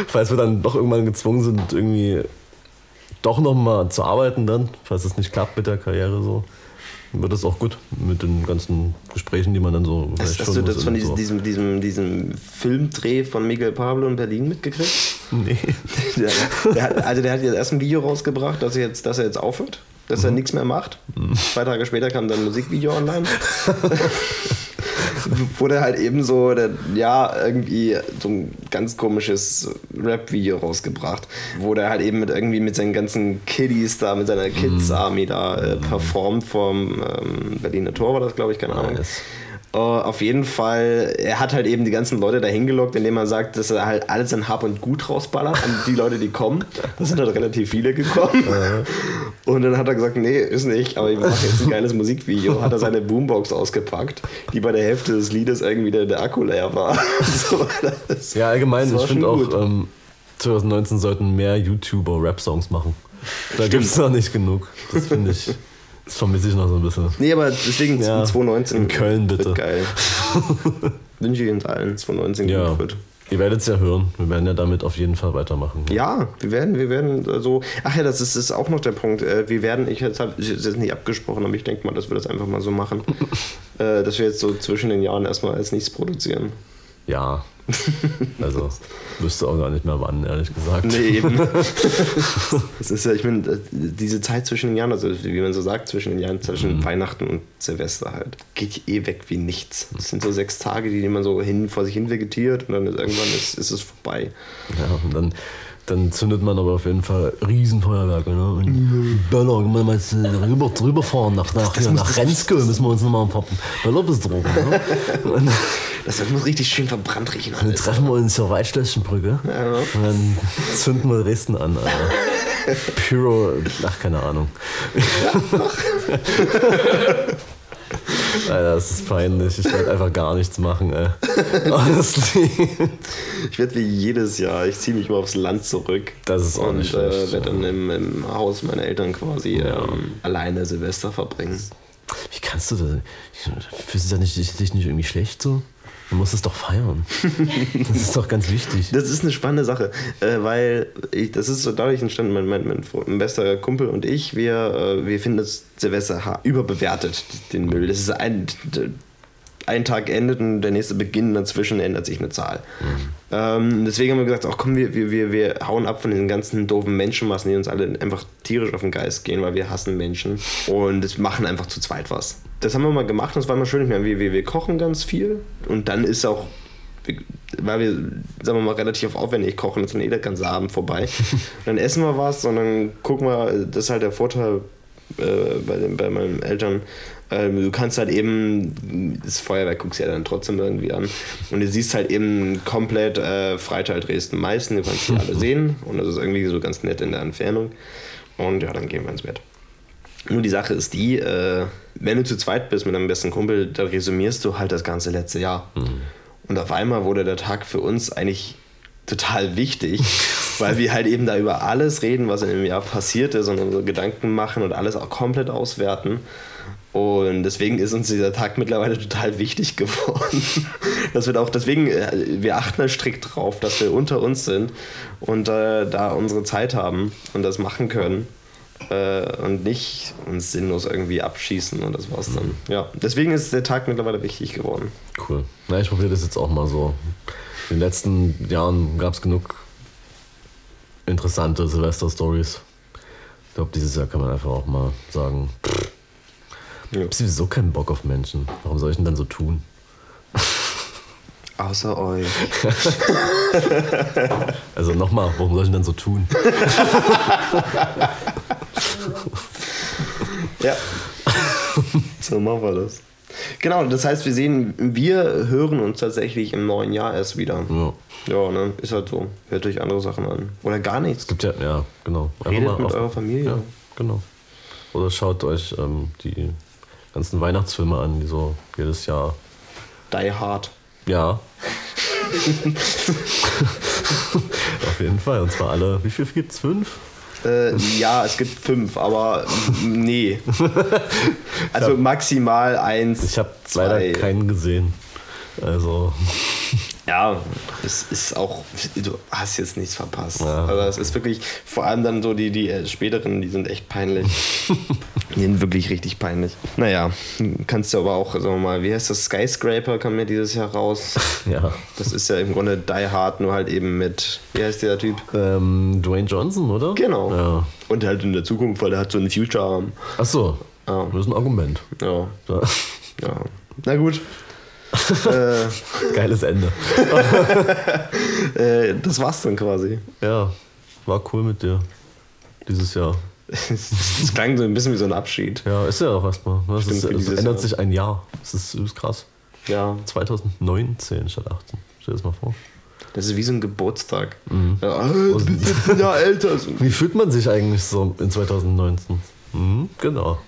falls wir dann doch irgendwann gezwungen sind, irgendwie doch nochmal zu arbeiten dann, falls es nicht klappt mit der Karriere so, wird das auch gut mit den ganzen Gesprächen, die man dann so Hast, hast du das von diesem, so. diesem, diesem, diesem Filmdreh von Miguel Pablo in Berlin mitgekriegt? Nee. Der, der hat, also der hat jetzt erst ein Video rausgebracht, dass er jetzt, dass er jetzt aufhört, dass er Mhm. nichts mehr macht. Zwei Tage später kam dann ein Musikvideo online. Der halt eben so, der, ja, irgendwie so ein ganz komisches Rap-Video rausgebracht, wo der halt eben mit irgendwie mit seinen ganzen Kiddies da, mit seiner Kids-Army da äh, performt vom ähm, Berliner Tor war das, glaube ich, keine Ahnung. Nice. Äh, auf jeden Fall, er hat halt eben die ganzen Leute dahin gelockt, indem er sagt, dass er halt alles in Hab und Gut rausballert an die Leute, die kommen. Da sind halt relativ viele gekommen. Und dann hat er gesagt, nee, ist nicht, aber ich mache jetzt ein geiles Musikvideo. Hat er seine Boombox ausgepackt, die bei der Hälfte des Liedes irgendwie der, der Akku leer war. so, das, Ja, allgemein, ich finde auch, ähm, 2019 sollten mehr YouTuber Rap-Songs machen. Da gibt es noch nicht genug. Das finde ich, Das vermisse ich noch so ein bisschen. Nee, aber deswegen Ja, 2019. in Köln bitte. Wird geil. Wünsche ich uns allen 2019 Ja. gut wird. Ihr werdet es ja hören. Wir werden ja damit auf jeden Fall weitermachen. Ja, wir werden, wir werden so. Ach ja, das ist, ist auch noch der Punkt. Äh, Wir werden, ich habe es jetzt nicht abgesprochen, aber ich denke mal, dass wir das einfach mal so machen. äh, dass wir jetzt so zwischen den Jahren erstmal als nichts produzieren. Ja. Also, wüsste auch gar nicht mehr wann, ehrlich gesagt. Nee, eben. das ist ja, ich meine, äh, diese Zeit zwischen den Jahren, also wie man so sagt, zwischen den Jahren, zwischen Mhm. Weihnachten und Silvester halt, geht eh weg wie nichts. Das sind so sechs Tage, die man so hin, vor sich hin vegetiert und dann ist, irgendwann ist, ist es vorbei. Ja, und dann, dann zündet man aber auf jeden Fall Riesenfeuerwerke. Ne? Und Böller, können wir jetzt rüber, rüberfahren nach, nach, hier, nach Renske, müssen wir uns nochmal ein paar Böller besorgen. Ne? Das muss richtig schön verbrannt riechen. dann treffen wir uns zur Waldschlösschenbrücke und dann zünden wir Dresden an. Alter. Pyro, ach, keine Ahnung. Alter, das ist peinlich. Ich werde einfach gar nichts machen, ey. Honestly. Ich werde wie jedes Jahr, ich ziehe mich mal aufs Land zurück. Das ist auch und nicht äh, schlecht. werde dann im, im Haus meiner Eltern quasi ähm, alleine Silvester verbringen. Wie kannst du das? Fühlst du dich nicht, dich nicht irgendwie schlecht so? Du musst es doch feiern. Das ist doch ganz wichtig. Das ist eine spannende Sache, äh, weil ich, das ist so dadurch entstanden, mein, mein, mein, mein bester Kumpel und ich, wir, äh, wir finden das Silvester überbewertet, den Müll. Das ist ein, ein Tag endet und der nächste Beginn, dazwischen ändert sich eine Zahl. Ähm, deswegen haben wir gesagt, ach komm, wir, wir, wir, wir hauen ab von diesen ganzen doofen Menschenmassen, die uns alle einfach tierisch auf den Geist gehen, weil wir hassen Menschen und das machen einfach zu zweit was. Das haben wir mal gemacht und das war mal schön. Ich meine, wir, wir, wir kochen ganz viel und dann ist auch weil wir, sagen wir mal, relativ aufwendig kochen, ist dann eh der ganze Abend vorbei. Und dann essen wir was und dann gucken wir, das ist halt der Vorteil äh, bei, den, bei meinen Eltern. Ähm, du kannst halt eben, das Feuerwerk guckst du ja dann trotzdem irgendwie an. Und du siehst halt eben komplett äh, Freital Dresden Meißen, du kannst die alle sehen und das ist irgendwie so ganz nett in der Entfernung. Und ja, dann gehen wir ins Bett. Nur die Sache ist die, äh, wenn du zu zweit bist mit deinem besten Kumpel, dann resümierst du halt das ganze letzte Jahr. Und auf einmal wurde der Tag für uns eigentlich total wichtig, weil wir halt eben da über alles reden, was in dem Jahr passiert ist und unsere Gedanken machen und alles auch komplett auswerten. Und deswegen ist uns dieser Tag mittlerweile total wichtig geworden. Das wird auch, deswegen, äh, wir achten da strikt drauf, dass wir unter uns sind und äh, da unsere Zeit haben und das machen können äh, und nicht uns sinnlos irgendwie abschießen und das war's dann. Ja, deswegen ist der Tag mittlerweile wichtig geworden. Cool. Na, ich probiere das jetzt auch mal so. In den letzten Jahren gab es genug interessante Silvester-Stories. Ich glaube, dieses Jahr kann man einfach auch mal sagen, pff, Ja. ich hab sowieso keinen Bock auf Menschen. Warum soll ich denn dann so tun? Außer euch. Also nochmal, warum soll ich denn dann so tun? Ja. so machen wir das. Genau, das heißt, wir sehen, wir hören uns tatsächlich im neuen Jahr erst wieder. Ja. Ja, ne? Ist halt so. Hört euch andere Sachen an. Oder gar nichts. Gibt ja, ja, genau. Redet mit auf- eurer Familie. Ja, genau. Oder schaut euch ähm, die ganzen Weihnachtsfilme an, die so jedes Jahr. Die Hard. Ja. Auf jeden Fall. Und zwar alle. Wie viel gibt's? Fünf? Äh, ja, es gibt fünf, aber nee. Also maximal eins. Ich habe zwei. leider keinen gesehen. Also. Ja, es ist auch, du hast jetzt nichts verpasst. Ja. Also es ist wirklich, vor allem dann so die, die äh, späteren, die sind echt peinlich. die sind wirklich richtig peinlich. Naja, kannst du aber auch, sagen wir mal, wie heißt das, Skyscraper kam ja dieses Jahr raus. Ja. Das ist ja im Grunde Die Hard, nur halt eben mit, wie heißt der Typ? Ähm, Dwayne Johnson, oder? Genau. Ja. Und halt in der Zukunft, weil der hat so einen Future-Arm. Achso. Ja. Das ist ein Argument. Ja, Ja. ja. Na gut. Äh, Geiles Ende. äh, das war's dann quasi. Ja. War cool mit dir. Dieses Jahr. Das klang so ein bisschen wie so ein Abschied. Ja, ist ja auch erstmal. ne? Es, es ändert Jahr. sich ein Jahr. Das ist, ist krass. Ja, 2019 statt 18. Stell dir das mal vor. das ist wie so ein Geburtstag. Ja, äh, ein Jahr älter. Wie fühlt man sich eigentlich so in 2019? Mhm, genau.